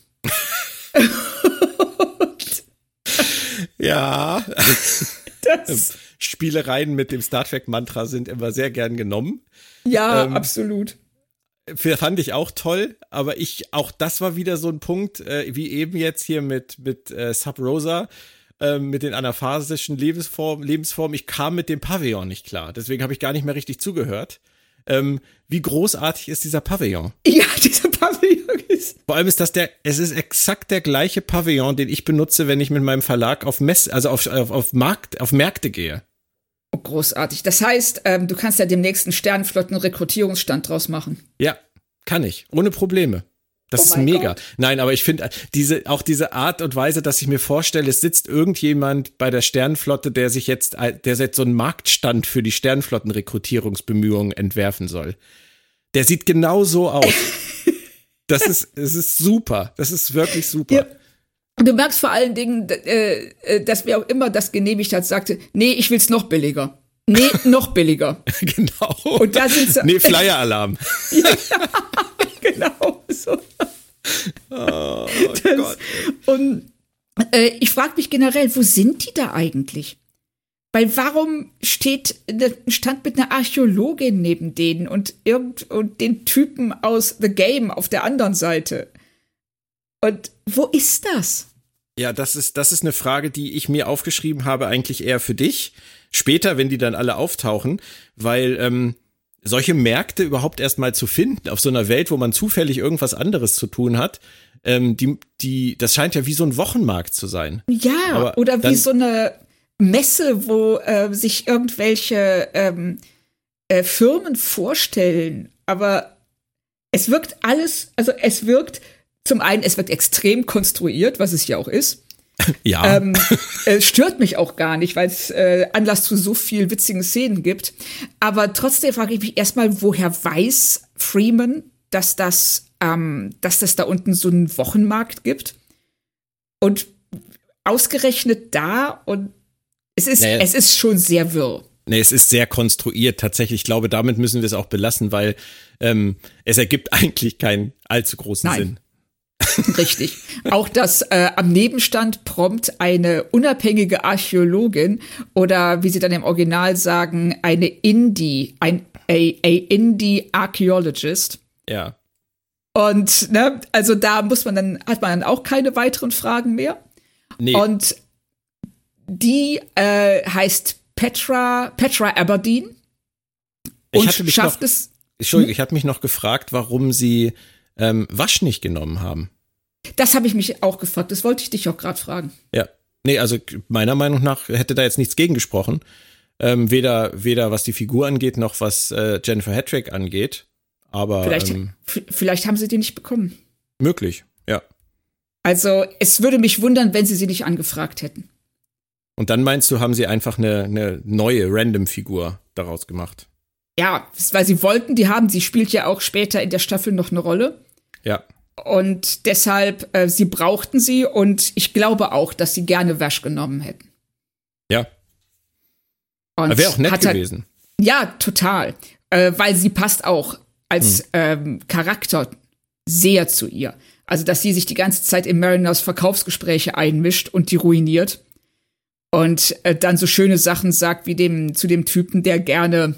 [SPEAKER 1] Ja.
[SPEAKER 2] Das,
[SPEAKER 1] Spielereien mit dem Star Trek Mantra sind immer sehr gern genommen.
[SPEAKER 2] ja,
[SPEAKER 1] Ähm,
[SPEAKER 2] absolut.
[SPEAKER 1] fand ich auch toll, aber ich, auch das war wieder so ein Punkt, äh, wie eben jetzt hier mit, mit äh, Sub Rosa, äh, mit den anaphasischen Lebensformen, Lebensformen. Ich kam mit dem Pavillon nicht klar. Deswegen habe ich gar nicht mehr richtig zugehört. Ähm, wie großartig ist dieser Pavillon?
[SPEAKER 2] Ja, dieser Pavillon ist.
[SPEAKER 1] Vor allem ist das der, es ist exakt der gleiche Pavillon, den ich benutze, wenn ich mit meinem Verlag auf Mess, also auf, auf, auf Markt, auf Märkte gehe.
[SPEAKER 2] Oh, großartig. Das heißt, ähm, du kannst ja demnächst einen Sternenflotten-Rekrutierungsstand draus machen.
[SPEAKER 1] Ja, kann ich, ohne Probleme. Das
[SPEAKER 2] Oh
[SPEAKER 1] ist mega.
[SPEAKER 2] Gott.
[SPEAKER 1] Nein, aber ich finde diese auch diese Art und Weise, dass ich mir vorstelle, es sitzt irgendjemand bei der Sternenflotte, der sich jetzt der jetzt so einen Marktstand für die Sternenflottenrekrutierungsbemühungen entwerfen soll. Der sieht genau so aus. Das ist es ist super. Das ist wirklich super.
[SPEAKER 2] Ja. Du merkst vor allen Dingen, äh, äh, dass wer auch immer das genehmigt hat, sagte, nee, ich will's noch billiger. Nee, noch billiger.
[SPEAKER 1] genau.
[SPEAKER 2] Und da sind
[SPEAKER 1] nee, Flyer-Alarm.
[SPEAKER 2] genau so.
[SPEAKER 1] Oh
[SPEAKER 2] Das,
[SPEAKER 1] Gott.
[SPEAKER 2] und äh, ich frage mich generell, wo sind die da eigentlich? Weil warum steht stand mit einer Archäologin neben denen und irgend und den Typen aus The Game auf der anderen Seite? Und wo ist das?
[SPEAKER 1] Ja, das ist, das ist eine Frage, die ich mir aufgeschrieben habe, eigentlich eher für dich. Später, wenn die dann alle auftauchen, weil ähm, solche Märkte überhaupt erstmal zu finden auf so einer Welt, wo man zufällig irgendwas anderes zu tun hat, ähm, die, die, das scheint ja wie so ein Wochenmarkt zu sein.
[SPEAKER 2] Ja,
[SPEAKER 1] Aber
[SPEAKER 2] oder wie so eine Messe, wo äh, sich irgendwelche ähm, äh, Firmen vorstellen. Aber es wirkt alles, also es wirkt zum einen, es wirkt extrem konstruiert, was es ja auch ist.
[SPEAKER 1] Ja.
[SPEAKER 2] Ähm, äh, stört mich auch gar nicht, weil es äh, Anlass zu so viel witzigen Szenen gibt. Aber trotzdem frage ich mich erstmal, woher weiß Freeman, dass das, ähm, dass das da unten so einen Wochenmarkt gibt? Und ausgerechnet da und es ist,
[SPEAKER 1] Naja.
[SPEAKER 2] es ist schon sehr wirr.
[SPEAKER 1] Nee, es ist sehr konstruiert tatsächlich. Ich glaube, damit müssen wir es auch belassen, weil ähm, es ergibt eigentlich keinen allzu großen
[SPEAKER 2] Nein.
[SPEAKER 1] Sinn.
[SPEAKER 2] Richtig. Auch dass äh, am Nebenstand prompt eine unabhängige Archäologin oder wie sie dann im Original sagen, eine Indie, ein a, a Indie Archaeologist.
[SPEAKER 1] Ja.
[SPEAKER 2] Und ne, also da muss man dann, hat man dann auch keine weiteren Fragen mehr.
[SPEAKER 1] Nee,
[SPEAKER 2] Und die äh, heißt Petra, Petra Aberdeen
[SPEAKER 1] ich
[SPEAKER 2] und schafft
[SPEAKER 1] noch,
[SPEAKER 2] es.
[SPEAKER 1] Entschuldigung, ich hatte mich noch gefragt, warum sie ähm, Wasch nicht genommen haben.
[SPEAKER 2] Das habe ich mich auch gefragt. Das wollte ich dich auch gerade fragen.
[SPEAKER 1] Ja. Nee, also meiner Meinung nach hätte da jetzt nichts gegen gesprochen. Ähm, weder, weder was die Figur angeht, noch was äh, Jennifer Hattrick angeht. Aber
[SPEAKER 2] Vielleicht,
[SPEAKER 1] ähm,
[SPEAKER 2] vielleicht haben sie die nicht bekommen.
[SPEAKER 1] möglich, ja.
[SPEAKER 2] Also es würde mich wundern, wenn sie sie nicht angefragt hätten.
[SPEAKER 1] Und dann meinst du, haben sie einfach eine, eine neue Random-Figur daraus gemacht?
[SPEAKER 2] Ja, weil sie wollten, die haben, sie spielt ja auch später in der Staffel noch eine Rolle.
[SPEAKER 1] Ja.
[SPEAKER 2] Und deshalb, äh, sie brauchten sie und ich glaube auch, dass sie gerne Wash genommen hätten.
[SPEAKER 1] Ja.
[SPEAKER 2] Und
[SPEAKER 1] Wäre auch nett
[SPEAKER 2] halt-
[SPEAKER 1] gewesen.
[SPEAKER 2] Ja, total. Äh, weil sie passt auch als
[SPEAKER 1] Hm.
[SPEAKER 2] ähm, Charakter sehr zu ihr. Also, dass sie sich die ganze Zeit in Mariners Verkaufsgespräche einmischt und die ruiniert. Und äh, dann so schöne Sachen sagt wie dem zu dem Typen, der gerne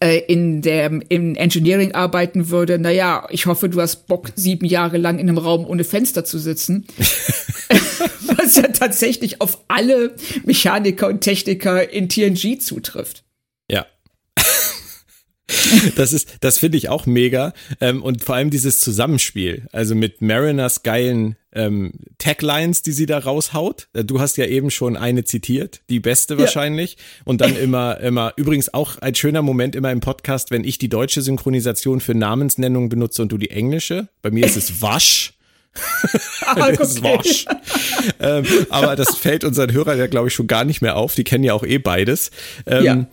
[SPEAKER 2] äh, in dem im Engineering arbeiten würde. Naja, ich hoffe, du hast Bock, sieben Jahre lang in einem Raum ohne Fenster zu sitzen. Was ja tatsächlich auf alle Mechaniker und Techniker in TNG zutrifft.
[SPEAKER 1] Ja. Das ist, das finde ich auch mega. Ähm, und vor allem dieses Zusammenspiel. Also mit Mariners geilen ähm, Taglines, die sie da raushaut. Äh, Du hast ja eben schon eine zitiert, die beste wahrscheinlich. Und dann immer, immer, übrigens auch ein schöner Moment immer im Podcast, wenn ich die deutsche Synchronisation für Namensnennung benutze und du die englische. Bei mir ist es Wasch.
[SPEAKER 2] Ah,
[SPEAKER 1] Das ist. Wasch. ähm, aber das fällt unseren Hörern ja, glaube ich, schon gar nicht mehr auf. Die kennen ja auch eh beides. Ähm,
[SPEAKER 2] Ja.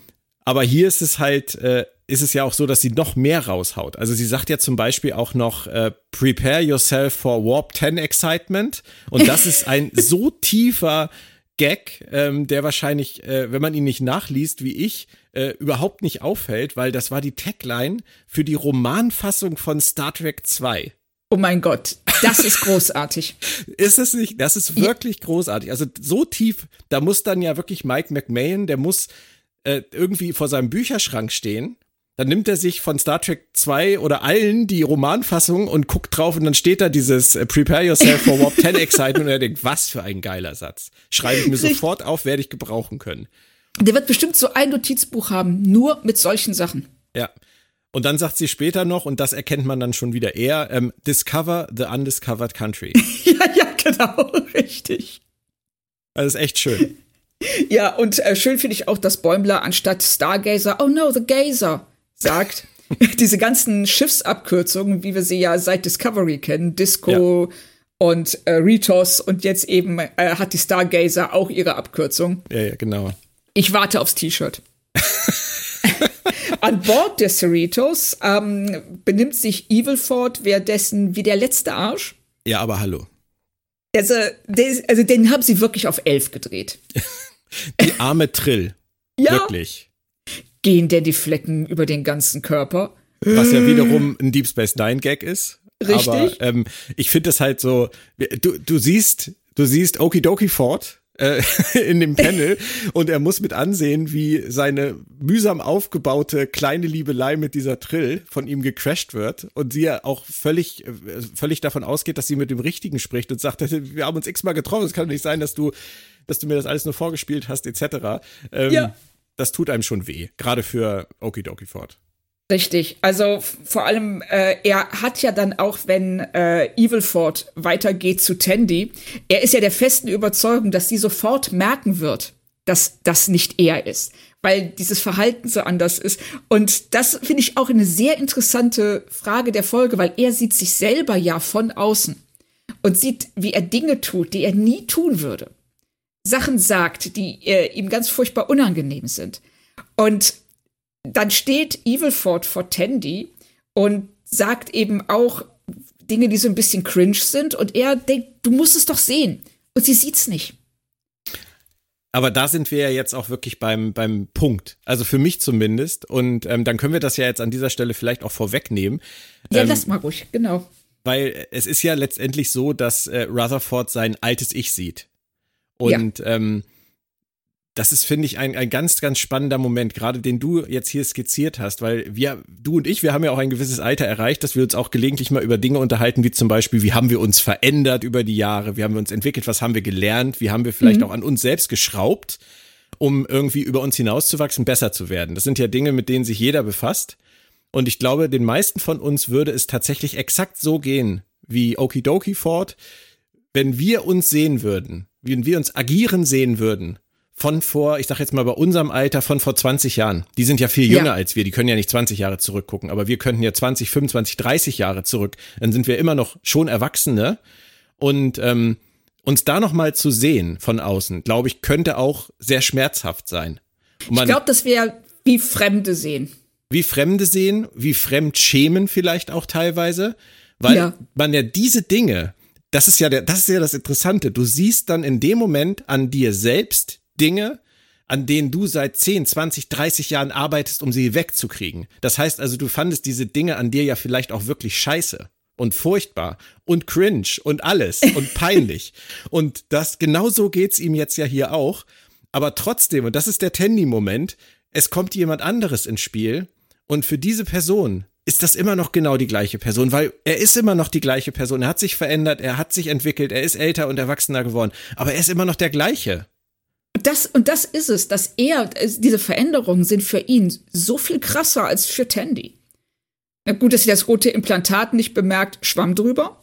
[SPEAKER 1] Aber hier ist es halt, äh, ist es ja auch so, dass sie noch mehr raushaut. Also sie sagt ja zum Beispiel auch noch, äh, prepare yourself for Warp 10 Excitement. Und das ist ein so tiefer Gag, ähm, der wahrscheinlich, äh, wenn man ihn nicht nachliest, wie ich, äh, überhaupt nicht auffällt, weil das war die Tagline für die Romanfassung von Star Trek 2.
[SPEAKER 2] Oh mein Gott, das ist großartig.
[SPEAKER 1] Ist es nicht? Das ist wirklich großartig. Also so tief, da muss dann ja wirklich Mike McMahon, der muss äh, irgendwie vor seinem Bücherschrank stehen. Dann nimmt er sich von Star Trek 2 oder allen die Romanfassung und guckt drauf und dann steht da dieses äh, Prepare yourself for Warp 10 Excitement und er denkt, was für ein geiler Satz. Schreibe ich mir
[SPEAKER 2] Richtig.
[SPEAKER 1] sofort auf, werde ich gebrauchen können.
[SPEAKER 2] Der wird bestimmt so ein Notizbuch haben, nur mit solchen Sachen.
[SPEAKER 1] Ja. Und dann sagt sie später noch, und das erkennt man dann schon wieder eher, ähm, Discover the Undiscovered Country.
[SPEAKER 2] Ja, ja, genau, richtig.
[SPEAKER 1] Das ist echt schön.
[SPEAKER 2] Ja, und äh, schön finde ich auch, dass Bäumler anstatt Stargazer, oh no, the Gazer, sagt. Diese ganzen Schiffsabkürzungen, wie wir sie ja seit Discovery kennen, Disco und äh, Ritos und jetzt eben äh, hat die Stargazer auch ihre Abkürzung.
[SPEAKER 1] Ja, ja, genau.
[SPEAKER 2] Ich warte aufs T-Shirt. An Bord der Cerritos ähm, benimmt sich Evilford währenddessen wie der letzte Arsch.
[SPEAKER 1] Ja, aber hallo.
[SPEAKER 2] Also, der, also den haben sie wirklich auf elf gedreht.
[SPEAKER 1] Die arme Trill.
[SPEAKER 2] Ja.
[SPEAKER 1] Wirklich.
[SPEAKER 2] Gehen denn die Flecken über den ganzen Körper?
[SPEAKER 1] was ja wiederum ein Deep Space Nine Gag ist.
[SPEAKER 2] Richtig.
[SPEAKER 1] Aber ähm, ich finde es halt so, du, du siehst, du siehst Okidoki Ford äh, in dem Panel und er muss mit ansehen, wie seine mühsam aufgebaute kleine Liebelei mit dieser Trill von ihm gecrashed wird und sie ja auch völlig, äh, völlig davon ausgeht, dass sie mit dem Richtigen spricht und sagt, wir haben uns x-mal getroffen, es kann doch nicht sein, dass du, dass du mir das alles nur vorgespielt hast, etc. Ähm, ja. Das tut einem schon weh, gerade für Okidoki Ford.
[SPEAKER 2] Richtig. Also vor allem, äh, er hat ja dann auch, wenn äh, Evilford weitergeht zu Tandy, er ist ja der festen Überzeugung, dass sie sofort merken wird, dass das nicht er ist, weil dieses Verhalten so anders ist. Und das finde ich auch eine sehr interessante Frage der Folge, weil er sieht sich selber ja von außen und sieht, wie er Dinge tut, die er nie tun würde. Sachen sagt, die äh, ihm ganz furchtbar unangenehm sind. Und dann steht Evilford vor Tandy und sagt eben auch Dinge, die so ein bisschen cringe sind. Und er denkt, du musst es doch sehen. Und sie sieht's nicht.
[SPEAKER 1] Aber da sind wir ja jetzt auch wirklich beim, beim Punkt. Also für mich zumindest. Und ähm, dann können wir das ja jetzt an dieser Stelle vielleicht auch vorwegnehmen.
[SPEAKER 2] Ja, ähm, lass mal ruhig, genau.
[SPEAKER 1] Weil es ist ja letztendlich so, dass äh, Rutherford sein altes Ich sieht. Und ja. ähm, das ist, finde ich, ein, ein ganz, ganz spannender Moment, gerade den du jetzt hier skizziert hast, weil wir, du und ich, wir haben ja auch ein gewisses Alter erreicht, dass wir uns auch gelegentlich mal über Dinge unterhalten, wie zum Beispiel, wie haben wir uns verändert über die Jahre, wie haben wir uns entwickelt, was haben wir gelernt, wie haben wir vielleicht mhm. auch an uns selbst geschraubt, um irgendwie über uns hinauszuwachsen, besser zu werden. Das sind ja Dinge, mit denen sich jeder befasst. Und ich glaube, den meisten von uns würde es tatsächlich exakt so gehen, wie Okidoki Ford, wenn wir uns sehen würden, wenn wir uns agieren sehen würden, von vor, ich sag jetzt mal bei unserem Alter von vor 20 Jahren. Die sind ja viel jünger ja. als wir, die können ja nicht 20 Jahre zurückgucken, aber wir könnten ja 20, 25, 30 Jahre zurück. Dann sind wir immer noch schon Erwachsene und ähm, uns da noch mal zu sehen von außen, glaube ich, könnte auch sehr schmerzhaft sein.
[SPEAKER 2] Man, ich glaube, dass wir wie Fremde sehen.
[SPEAKER 1] Wie Fremde sehen, wie fremd schämen vielleicht auch teilweise, weil ja. man ja diese Dinge, das ist ja der, das ist ja das Interessante. Du siehst dann in dem Moment an dir selbst Dinge, an denen du seit 10, 20, 30 Jahren arbeitest, um sie wegzukriegen. Das heißt also, du fandest diese Dinge an dir ja vielleicht auch wirklich scheiße und furchtbar und cringe und alles und peinlich. und das, genau so geht's ihm jetzt ja hier auch. Aber trotzdem, und das ist der Tandy-Moment, es kommt jemand anderes ins Spiel und für diese Person ist das immer noch genau die gleiche Person, weil er ist immer noch die gleiche Person. Er hat sich verändert, er hat sich entwickelt, er ist älter und erwachsener geworden, aber er ist immer noch der gleiche
[SPEAKER 2] das, und das ist es, dass er, diese Veränderungen sind für ihn so viel krasser als für Tandy. Na gut, dass sie das rote Implantat nicht bemerkt, schwamm drüber.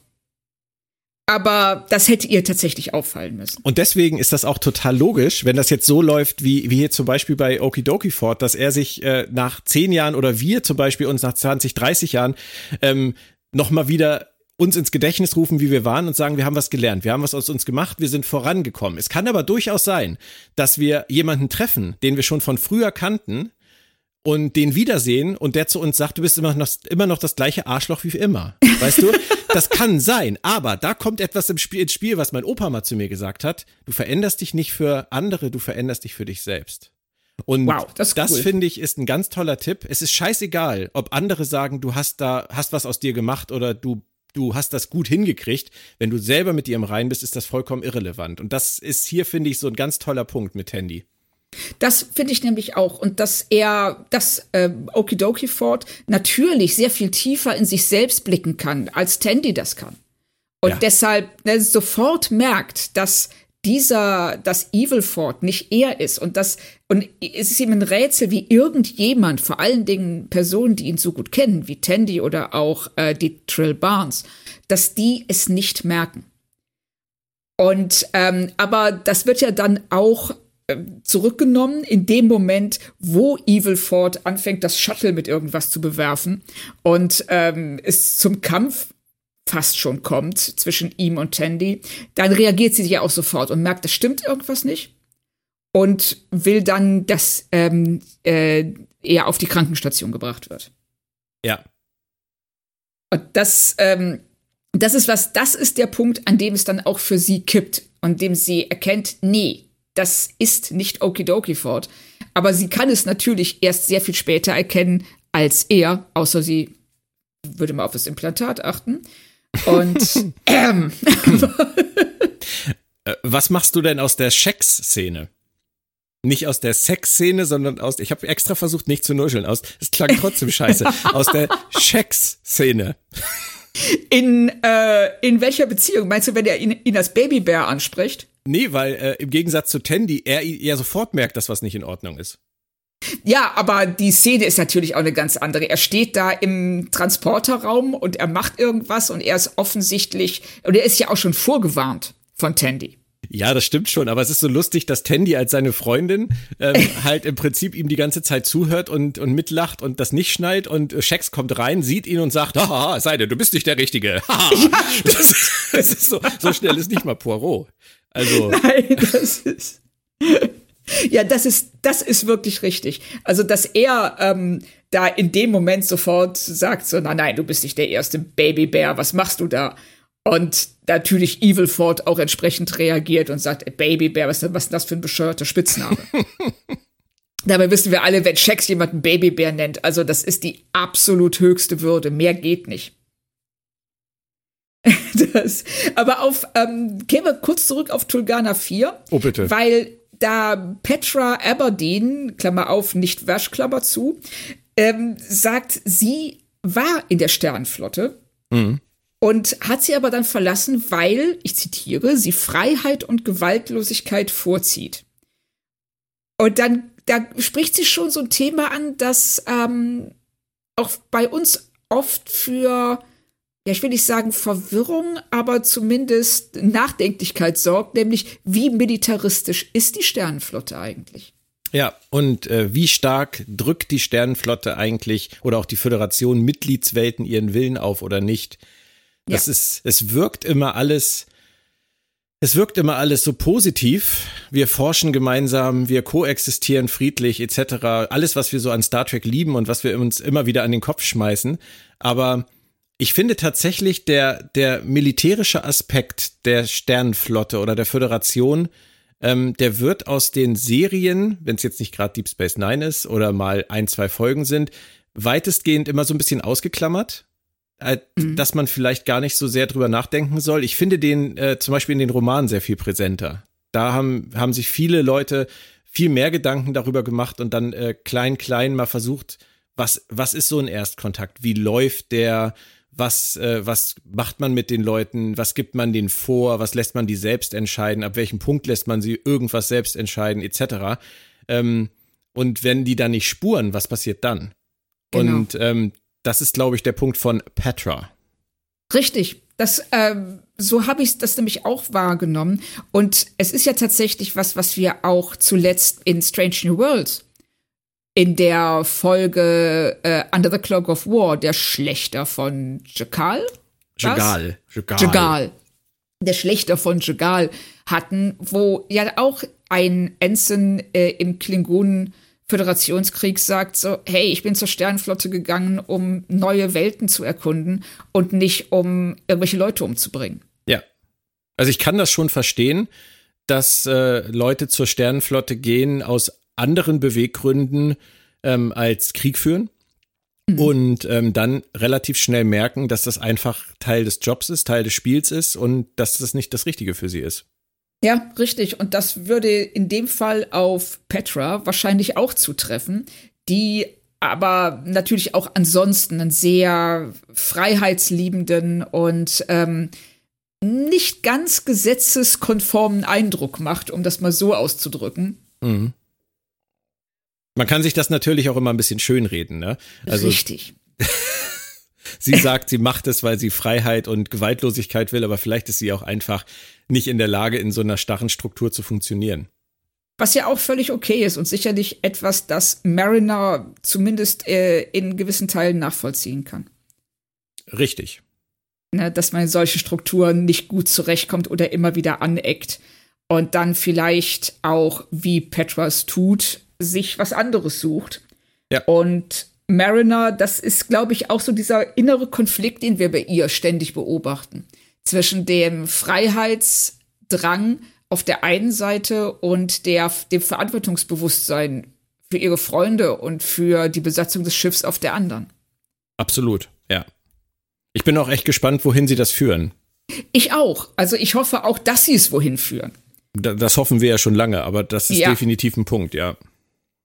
[SPEAKER 2] Aber das hätte ihr tatsächlich auffallen müssen.
[SPEAKER 1] Und deswegen ist das auch total logisch, wenn das jetzt so läuft, wie, wie hier zum Beispiel bei Okidoki Ford, dass er sich äh, nach zehn Jahren oder wir zum Beispiel uns nach 20, 30 Jahren ähm, nochmal wieder uns ins Gedächtnis rufen, wie wir waren und sagen, wir haben was gelernt, wir haben was aus uns gemacht, wir sind vorangekommen. Es kann aber durchaus sein, dass wir jemanden treffen, den wir schon von früher kannten und den wiedersehen und der zu uns sagt, du bist immer noch, immer noch das gleiche Arschloch wie immer. Weißt du? Das kann sein, aber da kommt etwas im Spiel, ins Spiel, was mein Opa mal zu mir gesagt hat. Du veränderst dich nicht für andere, du veränderst dich für dich selbst. Und wow, das, das cool. finde ich ist ein ganz toller Tipp. Es ist scheißegal, ob andere sagen, du hast da, hast was aus dir gemacht oder du du hast das gut hingekriegt. Wenn du selber mit dir im Rein bist, ist das vollkommen irrelevant. Und das ist hier, finde ich, so ein ganz toller Punkt mit Handy.
[SPEAKER 2] Das finde ich nämlich auch. Und dass er, dass äh, Okidoki Ford natürlich sehr viel tiefer in sich selbst blicken kann, als Tandy das kann. Und ja. deshalb ne, sofort merkt, dass dieser, das Evil Ford nicht er ist und das, und es ist ihm ein Rätsel, wie irgendjemand, vor allen Dingen Personen, die ihn so gut kennen, wie Tandy oder auch äh, die Trill Barnes, dass die es nicht merken. Und, ähm, aber das wird ja dann auch zurückgenommen in dem Moment, wo Evil Ford anfängt, das Shuttle mit irgendwas zu bewerfen und ähm, es zum Kampf fast schon kommt zwischen ihm und Tandy, dann reagiert sie ja auch sofort und merkt, das stimmt irgendwas nicht und will dann, dass ähm, äh, er auf die Krankenstation gebracht wird.
[SPEAKER 1] Ja.
[SPEAKER 2] Und das, ähm, das ist was, das ist der Punkt, an dem es dann auch für sie kippt und dem sie erkennt, nee, das ist nicht Okidoki Ford. Aber sie kann es natürlich erst sehr viel später erkennen als er, außer sie würde mal auf das Implantat achten. Und ähm,
[SPEAKER 1] Äh, Was machst du denn aus der Schex-Szene? Nicht aus der Sex-Szene, sondern aus, ich habe extra versucht, nicht zu nuscheln, aus, es klang trotzdem scheiße, aus der Schex-Szene.
[SPEAKER 2] in, äh, in welcher Beziehung? Meinst du, wenn er ihn, ihn als Babybär anspricht?
[SPEAKER 1] Nee, weil äh, im Gegensatz zu Tandy, er ja sofort merkt, dass was nicht in Ordnung ist.
[SPEAKER 2] Ja, aber die Szene ist natürlich auch eine ganz andere. Er steht da im Transporterraum und er macht irgendwas und er ist offensichtlich, und er ist ja auch schon vorgewarnt von Tandy.
[SPEAKER 1] Ja, das stimmt schon, aber es ist so lustig, dass Tandy als seine Freundin ähm, halt im Prinzip ihm die ganze Zeit zuhört und, und mitlacht und das nicht schneit und äh, Shax kommt rein, sieht ihn und sagt, haha, Seide, du bist nicht der Richtige. Haha. das, das ist so, so schnell ist nicht mal Poirot. Also,
[SPEAKER 2] Nein, das ist. Ja, das ist, das ist wirklich richtig. Also, dass er ähm, da in dem Moment sofort sagt: so, nein, nein, du bist nicht der erste Babybär, was machst du da? Und natürlich Evilford auch entsprechend reagiert und sagt, "Ey, Babybär, was, was ist denn das für ein bescheuerter Spitzname? Dabei wissen wir alle, wenn Shax jemanden Babybär nennt, also das ist die absolut höchste Würde. Mehr geht nicht. Das, aber auf, ähm, gehen wir kurz zurück auf Tulgana 4.
[SPEAKER 1] Oh, bitte.
[SPEAKER 2] Weil da Petra Aberdeen, Klammer auf, nicht Wasch, Klammer zu, ähm, sagt, sie war in der Sternenflotte und hat sie aber dann verlassen, weil, ich zitiere, sie Freiheit und Gewaltlosigkeit vorzieht. Und dann, da spricht sie schon so ein Thema an, das ähm, auch bei uns oft für, ja, ich will nicht sagen Verwirrung, aber zumindest Nachdenklichkeit sorgt, nämlich wie militaristisch ist die Sternenflotte eigentlich?
[SPEAKER 1] ja, und äh, wie stark drückt die Sternenflotte eigentlich oder auch die Föderation Mitgliedswelten ihren Willen auf oder nicht?
[SPEAKER 2] Ja.
[SPEAKER 1] ist, es wirkt immer alles, es wirkt immer alles so positiv. Wir forschen gemeinsam, wir koexistieren friedlich etc. Alles, was wir so an Star Trek lieben und was wir uns immer wieder an den Kopf schmeißen. Aber ich finde tatsächlich der, der militärische Aspekt der Sternenflotte oder der Föderation, ähm, der wird aus den Serien, wenn es jetzt nicht gerade Deep Space Nine ist oder mal ein, zwei Folgen sind, weitestgehend immer so ein bisschen ausgeklammert äh, dass man vielleicht gar nicht so sehr drüber nachdenken soll. Ich finde den äh, zum Beispiel in den Romanen sehr viel präsenter. Da haben, haben sich viele Leute viel mehr Gedanken darüber gemacht und dann äh, klein, klein mal versucht, was, was ist so ein Erstkontakt? Wie läuft der? Was, äh, was macht man mit den Leuten? Was gibt man denen vor? Was lässt man die selbst entscheiden? Ab welchem Punkt lässt man sie irgendwas selbst entscheiden, etc. Ähm, und wenn die dann nicht spuren, was passiert dann?
[SPEAKER 2] Genau.
[SPEAKER 1] Und ähm, das ist, glaube ich, der Punkt von Petra.
[SPEAKER 2] Richtig. Das, ähm, so habe ich das nämlich auch wahrgenommen. Und es ist ja tatsächlich was, was wir auch zuletzt in Strange New Worlds in der Folge äh, Under the Cloak of War, der Schlechter von Jakal.
[SPEAKER 1] Jagal. Jagal.
[SPEAKER 2] Der Schlechter von Jagal hatten, wo ja auch ein Ensign äh, im Klingonen Föderationskrieg sagt so, hey, ich bin zur Sternenflotte gegangen, um neue Welten zu erkunden und nicht um irgendwelche Leute umzubringen.
[SPEAKER 1] Ja. Also ich kann das schon verstehen, dass äh, Leute zur Sternenflotte gehen aus anderen Beweggründen ähm, als Krieg führen. Und ähm, dann relativ schnell merken, dass das einfach Teil des Jobs ist, Teil des Spiels ist und dass das nicht das Richtige für sie ist.
[SPEAKER 2] Ja, richtig. Und das würde in dem Fall auf Petra wahrscheinlich auch zutreffen, die aber natürlich auch ansonsten einen sehr freiheitsliebenden und ähm, nicht ganz gesetzeskonformen Eindruck macht, um das mal so auszudrücken.
[SPEAKER 1] Mhm. Man kann sich das natürlich auch immer ein bisschen schönreden, ne? Also
[SPEAKER 2] Richtig.
[SPEAKER 1] sie sagt, sie macht es, weil sie Freiheit und Gewaltlosigkeit will, aber vielleicht ist sie auch einfach nicht in der Lage, in so einer starren Struktur zu funktionieren.
[SPEAKER 2] Was ja auch völlig okay ist und sicherlich etwas, das Mariner zumindest äh, in gewissen Teilen nachvollziehen kann.
[SPEAKER 1] Richtig.
[SPEAKER 2] ne, dass man in solche Strukturen nicht gut zurechtkommt oder immer wieder aneckt und dann vielleicht auch, wie Petras tut, sich was anderes sucht.
[SPEAKER 1] Ja.
[SPEAKER 2] Und Mariner, das ist, glaube ich, auch so dieser innere Konflikt, den wir bei ihr ständig beobachten. Zwischen dem Freiheitsdrang auf der einen Seite und der, dem Verantwortungsbewusstsein für ihre Freunde und für die Besatzung des Schiffs auf der anderen.
[SPEAKER 1] Absolut, ja. Ich bin auch echt gespannt, wohin sie das führen.
[SPEAKER 2] Ich auch. Also ich hoffe auch, dass sie es wohin führen.
[SPEAKER 1] Das hoffen wir ja schon lange, aber das ist ja. definitiv ein Punkt, ja.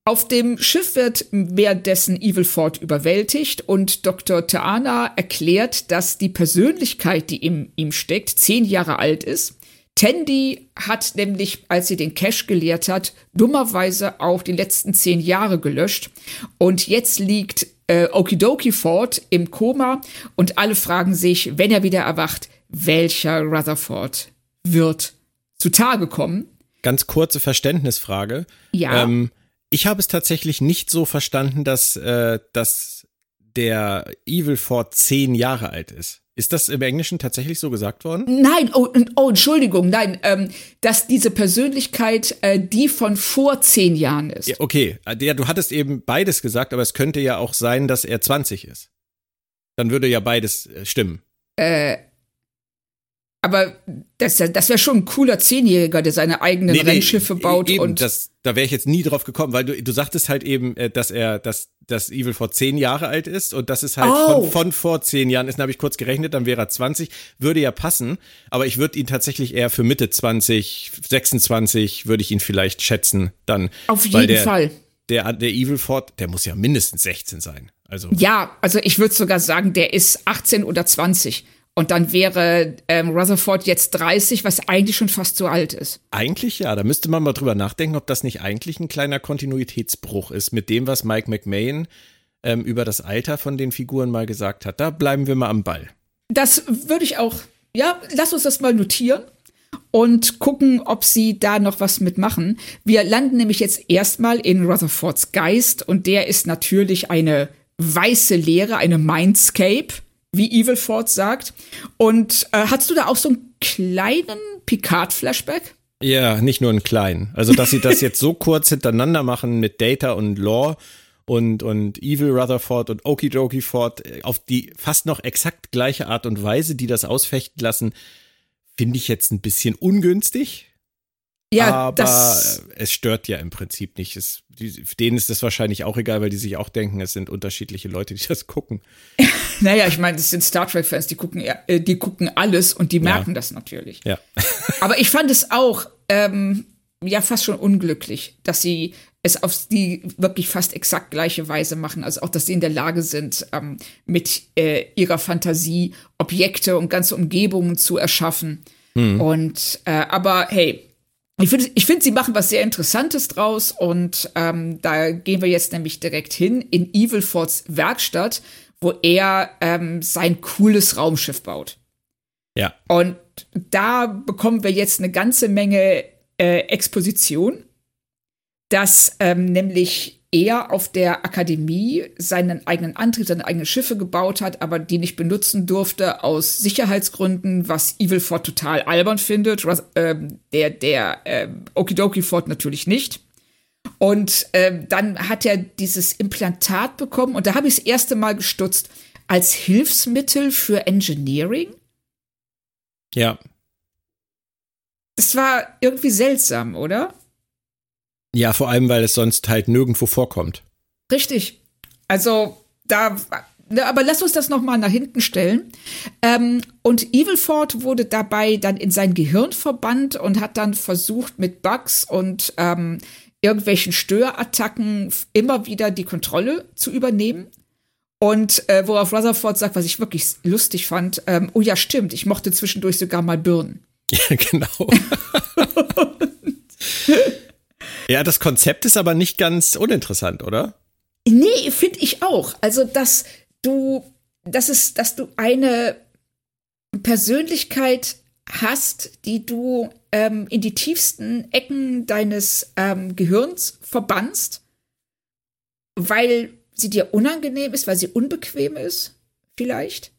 [SPEAKER 2] Auf dem Schiff wird währenddessen Evil Ford überwältigt und Dr. Taana erklärt, dass die Persönlichkeit, die in ihm steckt, zehn Jahre alt ist. Tandy hat nämlich, als sie den Cash geleert hat, dummerweise auch die letzten zehn Jahre gelöscht. Und jetzt liegt äh, Okidoki Ford im Koma und alle fragen sich, wenn er wieder erwacht, welcher Rutherford wird zutage kommen.
[SPEAKER 1] Ganz kurze Verständnisfrage.
[SPEAKER 2] Ja.
[SPEAKER 1] Ähm, ich habe es tatsächlich nicht so verstanden, dass, äh, dass der Evil Ford zehn Jahre alt ist. Ist das im Englischen tatsächlich so gesagt worden?
[SPEAKER 2] Nein, oh, oh Entschuldigung, nein, ähm, dass diese Persönlichkeit äh, die von vor zehn Jahren ist.
[SPEAKER 1] Ja, okay, ja, du hattest eben beides gesagt, aber es könnte ja auch sein, dass er 20 ist. Dann würde ja beides äh, stimmen.
[SPEAKER 2] Äh, aber das, das wäre schon ein cooler Zehnjähriger, der seine eigenen nee, Rennschiffe baut
[SPEAKER 1] eben,
[SPEAKER 2] und.
[SPEAKER 1] Das, da wäre ich jetzt nie drauf gekommen, weil du, du sagtest halt eben, äh, dass er, dass, dass Evil vor zehn Jahre alt ist und das ist halt oh. von, von vor zehn Jahren ist. Dann habe ich kurz gerechnet, dann wäre er 20. Würde ja passen, aber ich würde ihn tatsächlich eher für Mitte 20, 26 würde ich ihn vielleicht schätzen dann.
[SPEAKER 2] Auf jeden
[SPEAKER 1] der,
[SPEAKER 2] Fall.
[SPEAKER 1] Der, der Evil Ford, der muss ja mindestens 16 sein. Also.
[SPEAKER 2] Ja, also ich würde sogar sagen, der ist 18 oder 20. Und dann wäre ähm, Rutherford jetzt 30, was eigentlich schon fast so alt ist.
[SPEAKER 1] Eigentlich ja, da müsste man mal drüber nachdenken, ob das nicht eigentlich ein kleiner Kontinuitätsbruch ist mit dem, was Mike McMahon ähm, über das Alter von den Figuren mal gesagt hat. Da bleiben wir mal am Ball.
[SPEAKER 2] Das würde ich auch, ja, lass uns das mal notieren und gucken, ob sie da noch was mitmachen. Wir landen nämlich jetzt erstmal in Rutherfords Geist und der ist natürlich eine weiße Leere, eine Mindscape wie Evil Ford sagt. Und äh, hast du da auch so einen kleinen Picard-Flashback?
[SPEAKER 1] Ja, nicht nur einen kleinen. Also, dass sie das jetzt so kurz hintereinander machen mit Data und Lore und, und Evil Rutherford und Okidoki Ford äh, auf die fast noch exakt gleiche Art und Weise, die das ausfechten lassen, finde ich jetzt ein bisschen ungünstig. Ja, aber das es stört ja im Prinzip nicht. Es, die, denen ist das wahrscheinlich auch egal, weil die sich auch denken, es sind unterschiedliche Leute, die das gucken.
[SPEAKER 2] naja, ich meine, das sind Star Trek-Fans, die gucken, äh, die gucken alles und die merken ja. das natürlich.
[SPEAKER 1] Ja.
[SPEAKER 2] aber ich fand es auch ähm, ja fast schon unglücklich, dass sie es auf die wirklich fast exakt gleiche Weise machen. Also auch, dass sie in der Lage sind, ähm, mit äh, ihrer Fantasie Objekte und ganze Umgebungen zu erschaffen. Mhm. Und äh, aber hey, ich finde, ich find, sie machen was sehr Interessantes draus und ähm, da gehen wir jetzt nämlich direkt hin in Evil Fords Werkstatt, wo er ähm, sein cooles Raumschiff baut.
[SPEAKER 1] Ja.
[SPEAKER 2] Und da bekommen wir jetzt eine ganze Menge äh, Exposition, dass ähm, nämlich er auf der Akademie seinen eigenen Antrieb, seine eigenen Schiffe gebaut hat, aber die nicht benutzen durfte aus Sicherheitsgründen, was Evil Ford total albern findet. Äh, der der äh, Okidoki Ford natürlich nicht. Und äh, dann hat er dieses Implantat bekommen und da habe ich das erste Mal gestutzt als Hilfsmittel für Engineering.
[SPEAKER 1] Ja.
[SPEAKER 2] Das war irgendwie seltsam, oder?
[SPEAKER 1] Ja, vor allem, weil es sonst halt nirgendwo vorkommt.
[SPEAKER 2] Richtig. Also da, ne, aber lass uns das noch mal nach hinten stellen. Ähm, und Evilford wurde dabei dann in sein Gehirn verbannt und hat dann versucht mit Bugs und ähm, irgendwelchen Störattacken immer wieder die Kontrolle zu übernehmen. Und äh, worauf Rutherford sagt, was ich wirklich lustig fand, ähm, oh ja, stimmt, ich mochte zwischendurch sogar mal Birnen.
[SPEAKER 1] Ja, genau. Ja, das Konzept ist aber nicht ganz uninteressant, oder?
[SPEAKER 2] Nee, finde ich auch. Also, dass du, das ist, dass du eine Persönlichkeit hast, die du ähm, in die tiefsten Ecken deines ähm, Gehirns verbannst, weil sie dir unangenehm ist, weil sie unbequem ist, vielleicht.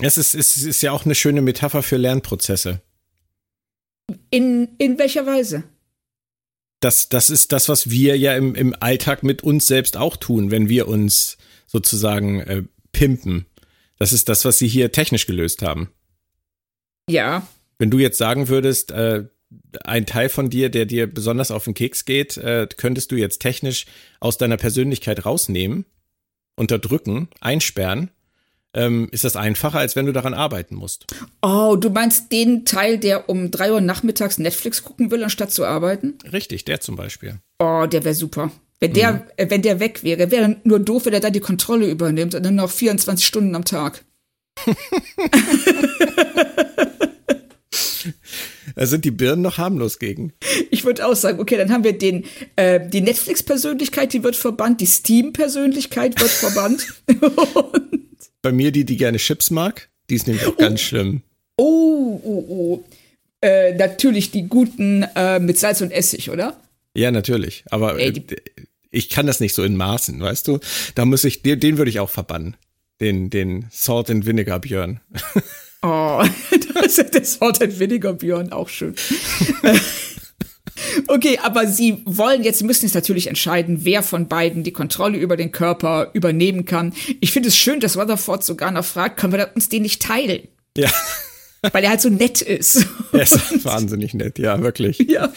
[SPEAKER 1] Es ist, es ist ja auch eine schöne Metapher für Lernprozesse.
[SPEAKER 2] In, in welcher Weise?
[SPEAKER 1] Das, das ist das, was wir ja im, im Alltag mit uns selbst auch tun, wenn wir uns sozusagen äh, pimpen. Das ist das, was sie hier technisch gelöst haben.
[SPEAKER 2] Ja.
[SPEAKER 1] Wenn du jetzt sagen würdest, äh, ein Teil von dir, der dir besonders auf den Keks geht, äh, könntest du jetzt technisch aus deiner Persönlichkeit rausnehmen, unterdrücken, einsperren ähm, ist das einfacher, als wenn du daran arbeiten musst.
[SPEAKER 2] Oh, du meinst den Teil, der um drei Uhr nachmittags Netflix gucken will, anstatt zu arbeiten?
[SPEAKER 1] Richtig, der zum Beispiel.
[SPEAKER 2] Oh, der wäre super. Wenn der, mhm. äh, wenn der weg wäre, wäre nur doof, wenn er da die Kontrolle übernimmt und dann noch 24 Stunden am Tag.
[SPEAKER 1] Da sind die Birnen noch harmlos gegen.
[SPEAKER 2] Ich würde auch sagen, okay, dann haben wir den, äh, die Netflix-Persönlichkeit, die wird verbannt, die Steam-Persönlichkeit wird verbannt.
[SPEAKER 1] Bei mir die, die gerne Chips mag, die ist nämlich auch ganz oh. schlimm.
[SPEAKER 2] Oh, oh, oh. Äh, natürlich die guten äh, mit Salz und Essig, oder?
[SPEAKER 1] Ja, natürlich. Aber Ey, äh, ich kann das nicht so in Maßen, weißt du? Da muss ich, den, den würde ich auch verbannen. Den, den Salt and Vinegar Björn.
[SPEAKER 2] Oh, das ist der Salt and Vinegar Björn auch schön. Okay, aber sie wollen jetzt, sie müssen jetzt natürlich entscheiden, wer von beiden die Kontrolle über den Körper übernehmen kann. Ich finde es schön, dass Rutherford sogar noch fragt, können wir uns den nicht teilen?
[SPEAKER 1] Ja.
[SPEAKER 2] Weil er halt so nett ist.
[SPEAKER 1] Er ist wahnsinnig nett, ja, wirklich.
[SPEAKER 2] Ja.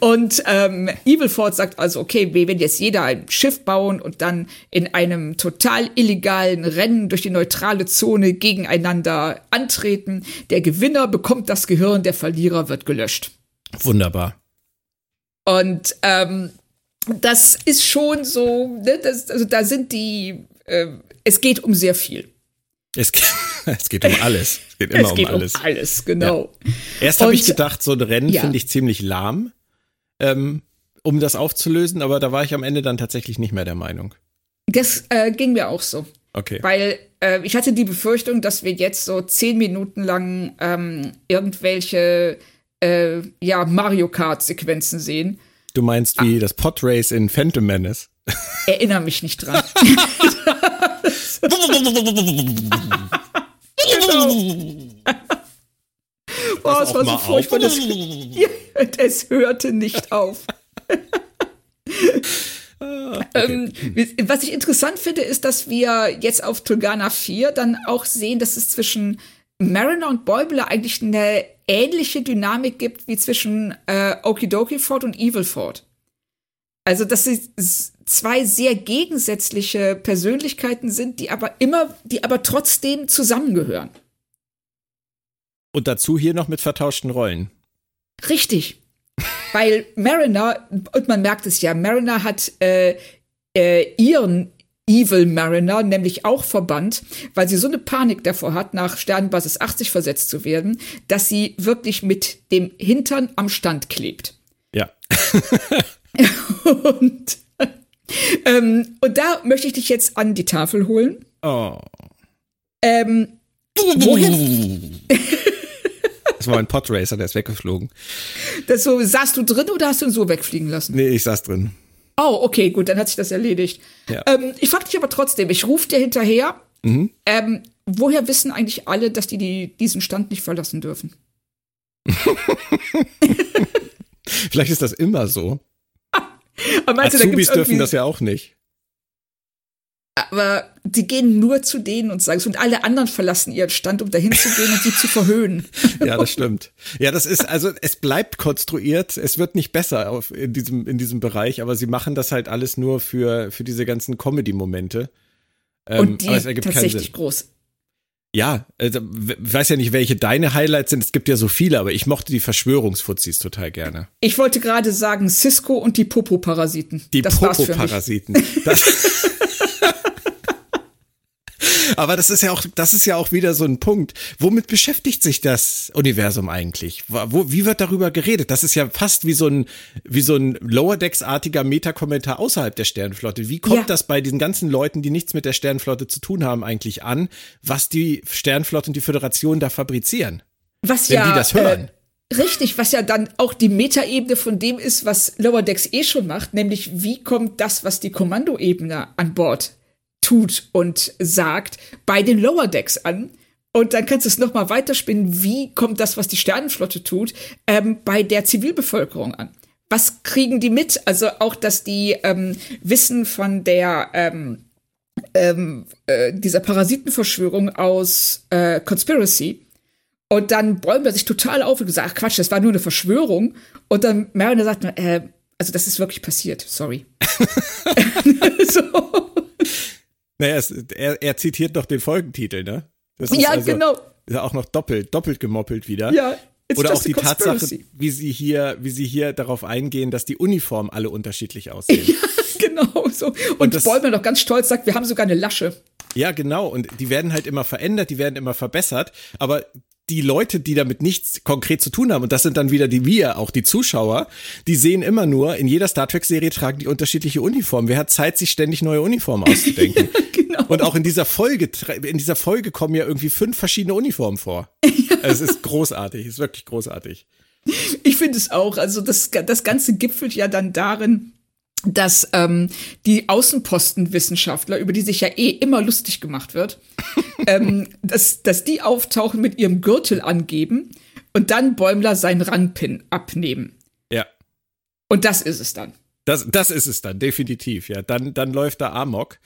[SPEAKER 2] Und ähm, Evilford sagt also, okay, wir werden jetzt jeder ein Schiff bauen und dann in einem total illegalen Rennen durch die neutrale Zone gegeneinander antreten. Der Gewinner bekommt das Gehirn, der Verlierer wird gelöscht.
[SPEAKER 1] Wunderbar.
[SPEAKER 2] Und ähm, das ist schon so, ne, das, also da sind die, äh, es geht um sehr viel.
[SPEAKER 1] Es, es geht um alles. Es geht immer
[SPEAKER 2] es geht
[SPEAKER 1] um alles.
[SPEAKER 2] Um alles, genau.
[SPEAKER 1] Ja. Erst habe ich gedacht, so ein Rennen ja. finde ich ziemlich lahm, ähm, um das aufzulösen, aber da war ich am Ende dann tatsächlich nicht mehr der Meinung.
[SPEAKER 2] Das äh, ging mir auch so.
[SPEAKER 1] Okay.
[SPEAKER 2] Weil äh, ich hatte die Befürchtung, dass wir jetzt so zehn Minuten lang ähm, irgendwelche äh, ja, Mario Kart-Sequenzen sehen.
[SPEAKER 1] Du meinst wie ah. das Podrace in Phantom Menace?
[SPEAKER 2] Erinnere mich nicht dran. genau. Boah, es war so furchtbar. Das, ja, es hörte nicht auf. Ah, okay. ähm, was ich interessant finde, ist, dass wir jetzt auf Tulgana 4 dann auch sehen, dass es zwischen Mariner und Bäubler eigentlich eine ähnliche Dynamik gibt wie zwischen äh, Okidoki Ford und Evil Ford. Also, dass sie zwei sehr gegensätzliche Persönlichkeiten sind, die aber immer, die aber trotzdem zusammengehören.
[SPEAKER 1] Und dazu hier noch mit vertauschten Rollen.
[SPEAKER 2] Richtig. Weil Mariner, und man merkt es ja, Mariner hat äh, äh, ihren Evil Mariner nämlich auch verbannt, weil sie so eine Panik davor hat, nach Sternenbasis 80 versetzt zu werden, dass sie wirklich mit dem Hintern am Stand klebt.
[SPEAKER 1] Ja.
[SPEAKER 2] und, ähm, und da möchte ich dich jetzt an die Tafel holen.
[SPEAKER 1] Oh.
[SPEAKER 2] Ähm, woher?
[SPEAKER 1] das war ein Podracer, der ist weggeflogen.
[SPEAKER 2] Das so, saßt du drin oder hast du ihn so wegfliegen lassen?
[SPEAKER 1] Nee, ich saß drin.
[SPEAKER 2] Oh, okay, gut, dann hat sich das erledigt. Ja. Ähm, ich frage dich aber trotzdem, ich rufe dir hinterher. Mhm. Ähm, woher wissen eigentlich alle, dass die, die diesen Stand nicht verlassen dürfen?
[SPEAKER 1] Vielleicht ist das immer so. aber meinst Azubis du, dürfen das ja auch nicht.
[SPEAKER 2] Aber die gehen nur zu denen und sagen es. Und alle anderen verlassen ihren Stand, um dahin zu gehen und sie zu verhöhnen.
[SPEAKER 1] Ja, das stimmt. Ja, das ist, also es bleibt konstruiert. Es wird nicht besser auf, in, diesem, in diesem Bereich, aber sie machen das halt alles nur für, für diese ganzen Comedy-Momente.
[SPEAKER 2] Ähm, und die aber es ergibt tatsächlich groß.
[SPEAKER 1] Ja, also, ich weiß ja nicht, welche deine Highlights sind. Es gibt ja so viele, aber ich mochte die Verschwörungsfuzis total gerne.
[SPEAKER 2] Ich wollte gerade sagen, Cisco und die Popo-Parasiten.
[SPEAKER 1] Die Popo-Parasiten. Aber das ist ja auch, das ist ja auch wieder so ein Punkt. Womit beschäftigt sich das Universum eigentlich? Wo, wie wird darüber geredet? Das ist ja fast wie so ein, wie so ein Lower Decks-artiger Metakommentar außerhalb der Sternenflotte. Wie kommt ja. das bei diesen ganzen Leuten, die nichts mit der Sternenflotte zu tun haben, eigentlich an, was die Sternenflotte und die Föderation da fabrizieren?
[SPEAKER 2] Was
[SPEAKER 1] wenn
[SPEAKER 2] ja,
[SPEAKER 1] die das hören?
[SPEAKER 2] Äh Richtig, was ja dann auch die Metaebene von dem ist, was Lower Decks eh schon macht, nämlich wie kommt das, was die Kommandoebene an Bord tut und sagt, bei den Lower Decks an. Und dann kannst du es nochmal weiterspinnen, wie kommt das, was die Sternenflotte tut, ähm, bei der Zivilbevölkerung an. Was kriegen die mit? Also auch, dass die ähm, wissen von der ähm, ähm, äh, dieser Parasitenverschwörung aus äh, Conspiracy. Und dann bäumt er sich total auf und sagt, ach Quatsch, das war nur eine Verschwörung. Und dann Mariner sagt, äh, also das ist wirklich passiert, sorry. so.
[SPEAKER 1] Naja, es, er, er zitiert doch den Folgentitel, ne?
[SPEAKER 2] ja, also, genau.
[SPEAKER 1] Ist auch noch doppelt, doppelt gemoppelt wieder.
[SPEAKER 2] Ja.
[SPEAKER 1] Oder auch die Tatsache, wie sie hier, wie sie hier darauf eingehen, dass die Uniformen alle unterschiedlich aussehen.
[SPEAKER 2] Ja, genau so. Und, und Bäumer noch ganz stolz sagt, wir haben sogar eine Lasche.
[SPEAKER 1] Ja, genau. Und die werden halt immer verändert, die werden immer verbessert. Aber die Leute, die damit nichts konkret zu tun haben, und das sind dann wieder die wir, auch die Zuschauer, die sehen immer nur, in jeder Star Trek-Serie tragen die unterschiedliche Uniformen. Wer hat Zeit, sich ständig neue Uniformen auszudenken? ja, genau. Und auch in dieser Folge, in dieser Folge kommen ja irgendwie fünf verschiedene Uniformen vor. Ja. Es ist großartig, es ist wirklich großartig.
[SPEAKER 2] Ich finde es auch. Also das, das Ganze gipfelt ja dann darin, dass ähm, die Außenpostenwissenschaftler, über die sich ja eh immer lustig gemacht wird, ähm, dass, dass die auftauchen mit ihrem Gürtel angeben und dann Bäumler seinen Rangpin abnehmen.
[SPEAKER 1] Ja.
[SPEAKER 2] Und das ist es dann.
[SPEAKER 1] Das, das ist es dann, definitiv, ja. Dann, dann läuft da Amok.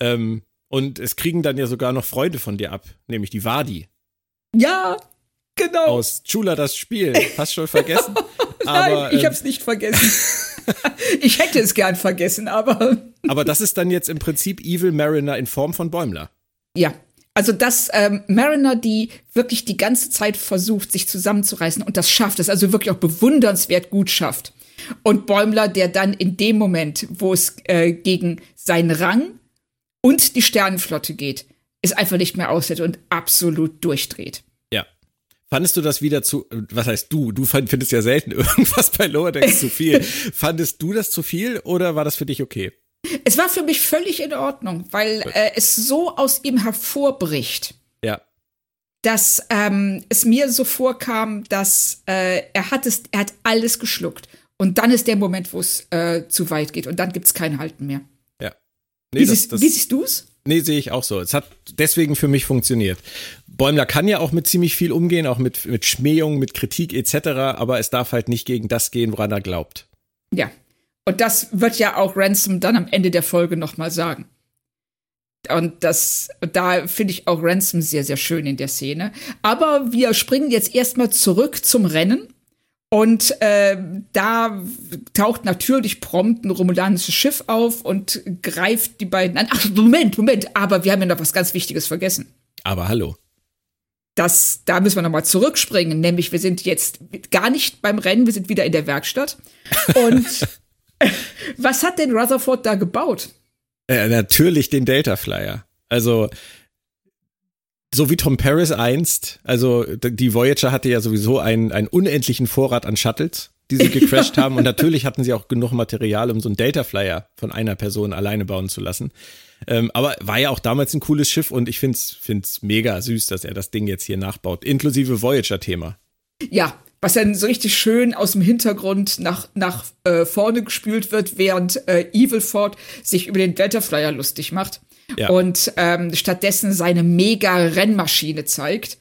[SPEAKER 1] Ähm, und es kriegen dann ja sogar noch Freunde von dir ab, nämlich die Wadi.
[SPEAKER 2] Ja, genau.
[SPEAKER 1] Aus Chula das Spiel. Hast schon vergessen?
[SPEAKER 2] Nein, aber, ich ähm, hab's nicht vergessen. ich hätte es gern vergessen, aber.
[SPEAKER 1] aber das ist dann jetzt im Prinzip Evil Mariner in Form von Bäumler.
[SPEAKER 2] Ja. Also, dass ähm, Mariner, die wirklich die ganze Zeit versucht, sich zusammenzureißen und das schafft, das also wirklich auch bewundernswert gut schafft. Und Bäumler, der dann in dem Moment, wo es äh, gegen seinen Rang und die Sternenflotte geht, es einfach nicht mehr aushält und absolut durchdreht.
[SPEAKER 1] Fandest du das wieder zu, was heißt du? Du findest ja selten irgendwas bei Lower Decks zu viel. Fandest du das zu viel oder war das für dich okay?
[SPEAKER 2] Es war für mich völlig in Ordnung, weil äh, es so aus ihm hervorbricht.
[SPEAKER 1] Ja.
[SPEAKER 2] Dass ähm, es mir so vorkam, dass äh, er hat es, er hat alles geschluckt. Und dann ist der Moment, wo es äh, zu weit geht und dann gibt es kein Halten mehr.
[SPEAKER 1] Ja.
[SPEAKER 2] Nee, wie, das, siehst, das, wie siehst du es?
[SPEAKER 1] Nee, sehe ich auch so. Es hat deswegen für mich funktioniert. Bäumler kann ja auch mit ziemlich viel umgehen, auch mit, mit Schmähung, mit Kritik etc., aber es darf halt nicht gegen das gehen, woran er glaubt.
[SPEAKER 2] Ja. Und das wird ja auch Ransom dann am Ende der Folge nochmal sagen. Und das, da finde ich auch Ransom sehr, sehr schön in der Szene. Aber wir springen jetzt erstmal zurück zum Rennen. Und äh, da taucht natürlich prompt ein romulanisches Schiff auf und greift die beiden an. Ach, Moment, Moment, aber wir haben ja noch was ganz Wichtiges vergessen.
[SPEAKER 1] Aber hallo.
[SPEAKER 2] Das, da müssen wir nochmal zurückspringen, nämlich wir sind jetzt gar nicht beim Rennen, wir sind wieder in der Werkstatt. Und was hat denn Rutherford da gebaut?
[SPEAKER 1] Äh, natürlich den Delta Flyer. Also so wie Tom Paris einst, also die Voyager hatte ja sowieso einen, einen unendlichen Vorrat an Shuttles, die sie gecrashed haben. Und natürlich hatten sie auch genug Material, um so einen Delta Flyer von einer Person alleine bauen zu lassen. Ähm, aber war ja auch damals ein cooles Schiff und ich find's, find's mega süß, dass er das Ding jetzt hier nachbaut, inklusive Voyager-Thema.
[SPEAKER 2] Ja, was dann so richtig schön aus dem Hintergrund nach, nach äh, vorne gespült wird, während äh, Evil Ford sich über den Delta Flyer lustig macht ja. und ähm, stattdessen seine mega Rennmaschine zeigt,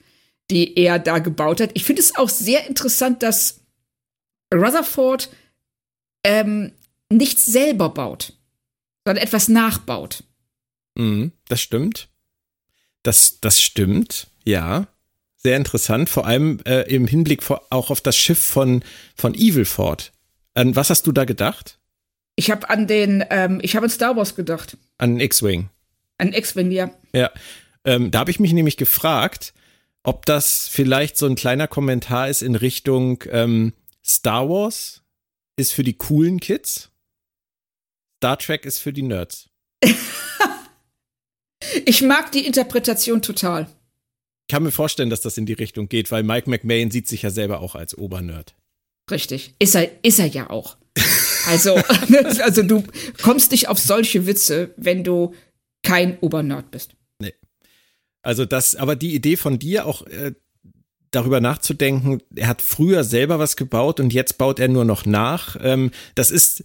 [SPEAKER 2] die er da gebaut hat. Ich finde es auch sehr interessant, dass Rutherford ähm, nichts selber baut, sondern etwas nachbaut.
[SPEAKER 1] Mhm, das stimmt. Das, das stimmt, ja. Sehr interessant, vor allem äh, im Hinblick vor, auch auf das Schiff von, von Evilford. An was hast du da gedacht?
[SPEAKER 2] Ich habe an den, ähm, ich habe an Star Wars gedacht.
[SPEAKER 1] An X-Wing.
[SPEAKER 2] An X-Wing, ja.
[SPEAKER 1] Ja. Ähm, da habe ich mich nämlich gefragt, ob das vielleicht so ein kleiner Kommentar ist in Richtung ähm, Star Wars ist für die coolen Kids, Star Trek ist für die Nerds.
[SPEAKER 2] ich mag die Interpretation total.
[SPEAKER 1] Ich kann mir vorstellen, dass das in die Richtung geht, weil Mike McMahon sieht sich ja selber auch als Obernerd.
[SPEAKER 2] Richtig. Ist er, ist er ja auch. Also, also du kommst nicht auf solche Witze, wenn du kein Obernerd bist.
[SPEAKER 1] Nee. Also das, aber die Idee von dir auch äh, darüber nachzudenken, er hat früher selber was gebaut und jetzt baut er nur noch nach. Ähm, das ist,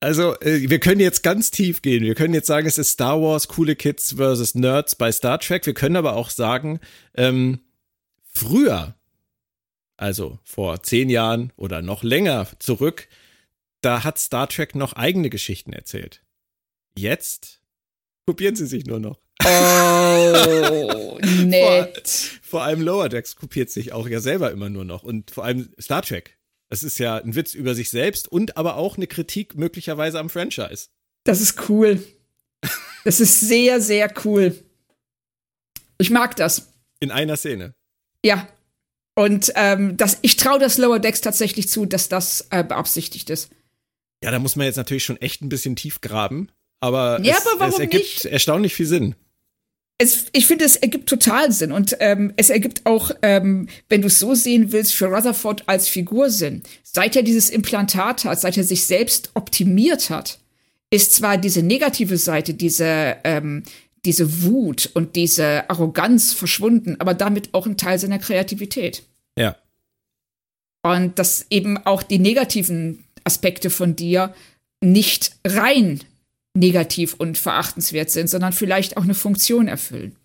[SPEAKER 1] also äh, wir können jetzt ganz tief gehen. Wir können jetzt sagen, es ist Star Wars, coole Kids versus Nerds bei Star Trek. Wir können aber auch sagen, ähm, früher, also vor zehn Jahren oder noch länger zurück, da hat Star Trek noch eigene Geschichten erzählt. Jetzt kopieren sie sich nur noch.
[SPEAKER 2] Oh, nett.
[SPEAKER 1] Vor, vor, allem Lower Decks kopiert sich auch ja selber immer nur noch. Und vor allem Star Trek. Es ist ja ein Witz über sich selbst und aber auch eine Kritik möglicherweise am Franchise.
[SPEAKER 2] Das ist cool. Das ist sehr, sehr cool. Ich mag das.
[SPEAKER 1] In einer Szene.
[SPEAKER 2] Ja. Und ähm, das, ich traue das Lower Decks tatsächlich zu, dass das äh, beabsichtigt ist.
[SPEAKER 1] Ja, da muss man jetzt natürlich schon echt ein bisschen tief graben. Aber,
[SPEAKER 2] Ja,
[SPEAKER 1] es,
[SPEAKER 2] aber
[SPEAKER 1] es ergibt
[SPEAKER 2] nicht?
[SPEAKER 1] erstaunlich viel Sinn.
[SPEAKER 2] Es, ich finde, es ergibt total Sinn. Und ähm, es ergibt auch, ähm, wenn du es so sehen willst, für Rutherford als Figur Sinn. Seit er dieses Implantat hat, seit er sich selbst optimiert hat, ist zwar diese negative Seite, diese, ähm, diese Wut und diese Arroganz verschwunden, aber damit auch ein Teil seiner Kreativität.
[SPEAKER 1] Ja.
[SPEAKER 2] Und dass eben auch die negativen Aspekte von dir nicht rein negativ und verachtenswert sind, sondern vielleicht auch eine Funktion erfüllen.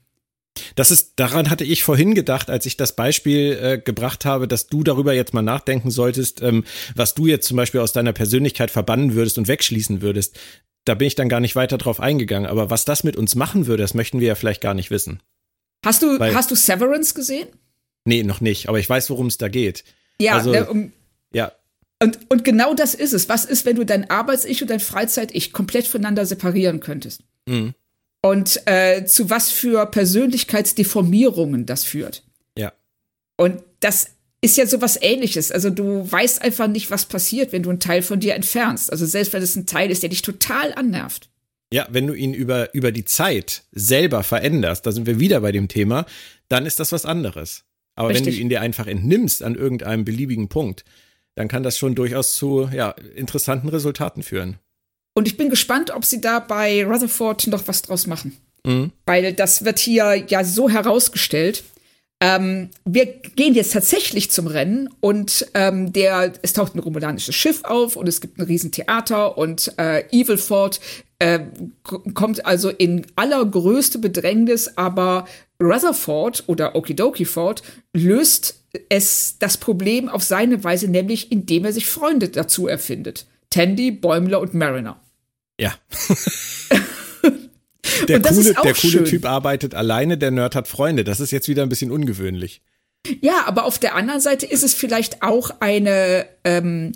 [SPEAKER 1] Das ist, daran hatte ich vorhin gedacht, als ich das Beispiel äh, gebracht habe, dass du darüber jetzt mal nachdenken solltest, ähm, was du jetzt zum Beispiel aus deiner Persönlichkeit verbannen würdest und wegschließen würdest. Da bin ich dann gar nicht weiter drauf eingegangen. Aber was das mit uns machen würde, das möchten wir ja vielleicht gar nicht wissen.
[SPEAKER 2] Hast du,
[SPEAKER 1] Weil-
[SPEAKER 2] hast du Severance gesehen?
[SPEAKER 1] Nee, noch nicht. Aber ich weiß, worum es da geht.
[SPEAKER 2] Ja,
[SPEAKER 1] Also-
[SPEAKER 2] ne, um,
[SPEAKER 1] Ja,
[SPEAKER 2] und, und genau das ist es. Was ist, wenn du dein Arbeits-Ich und dein Freizeit-Ich komplett voneinander separieren könntest?
[SPEAKER 1] Mhm.
[SPEAKER 2] Und äh, zu was für Persönlichkeitsdeformierungen das führt.
[SPEAKER 1] ja.
[SPEAKER 2] Und das ist ja sowas ähnliches. Also du weißt einfach nicht, was passiert, wenn du einen Teil von dir entfernst. Also selbst wenn es ein Teil ist, der dich total annervt.
[SPEAKER 1] Ja, wenn du ihn über, über die Zeit selber veränderst, da sind wir wieder bei dem Thema, dann ist das was anderes. Aber wenn
[SPEAKER 2] Richtig.
[SPEAKER 1] du ihn dir einfach entnimmst an irgendeinem beliebigen Punkt, dann kann das schon durchaus zu ja, interessanten Resultaten führen.
[SPEAKER 2] Und ich bin gespannt, ob sie da bei Rutherford noch was draus machen.
[SPEAKER 1] Mhm.
[SPEAKER 2] Weil das wird hier ja so herausgestellt. Ähm, wir gehen jetzt tatsächlich zum Rennen und ähm, der, es taucht ein romulanisches Schiff auf und es gibt ein Riesentheater und äh, Evilford äh, kommt also in allergrößte Bedrängnis, aber Rutherford oder Okidoki Ford löst es das Problem auf seine Weise, nämlich indem er sich Freunde dazu erfindet. Tandy, Bäumler und Mariner.
[SPEAKER 1] Ja. der coole, der coole. Typ arbeitet alleine, der Nerd hat Freunde. Das ist jetzt wieder ein bisschen ungewöhnlich.
[SPEAKER 2] Ja, aber auf der anderen Seite ist es vielleicht auch eine ähm,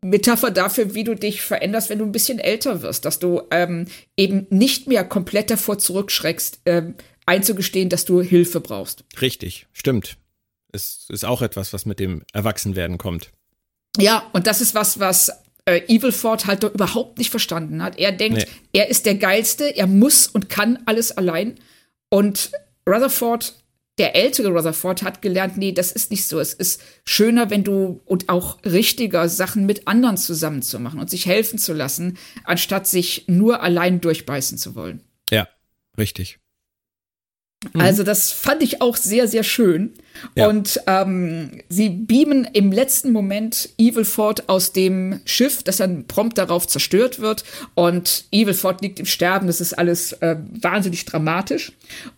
[SPEAKER 2] Metapher dafür, wie du dich veränderst, wenn du ein bisschen älter wirst, dass du ähm, eben nicht mehr komplett davor zurückschreckst, ähm, einzugestehen, dass du Hilfe brauchst.
[SPEAKER 1] Richtig, stimmt. Es ist auch etwas, was mit dem Erwachsenwerden kommt.
[SPEAKER 2] Ja, und das ist was, was äh, Evilford halt doch überhaupt nicht verstanden hat. Er denkt,
[SPEAKER 1] Nee.
[SPEAKER 2] er ist der Geilste, er muss und kann alles allein. Und Rutherford, der ältere Rutherford, hat gelernt, nee, das ist nicht so. Es ist schöner, wenn du und auch richtiger Sachen mit anderen zusammen zu machen und sich helfen zu lassen, anstatt sich nur allein durchbeißen zu wollen.
[SPEAKER 1] Ja, richtig.
[SPEAKER 2] Also das fand ich auch sehr, sehr schön.
[SPEAKER 1] Ja.
[SPEAKER 2] Und ähm, sie beamen im letzten Moment Evilford aus dem Schiff, das dann prompt darauf zerstört wird. Und Evilford liegt im Sterben. Das ist alles äh, wahnsinnig dramatisch.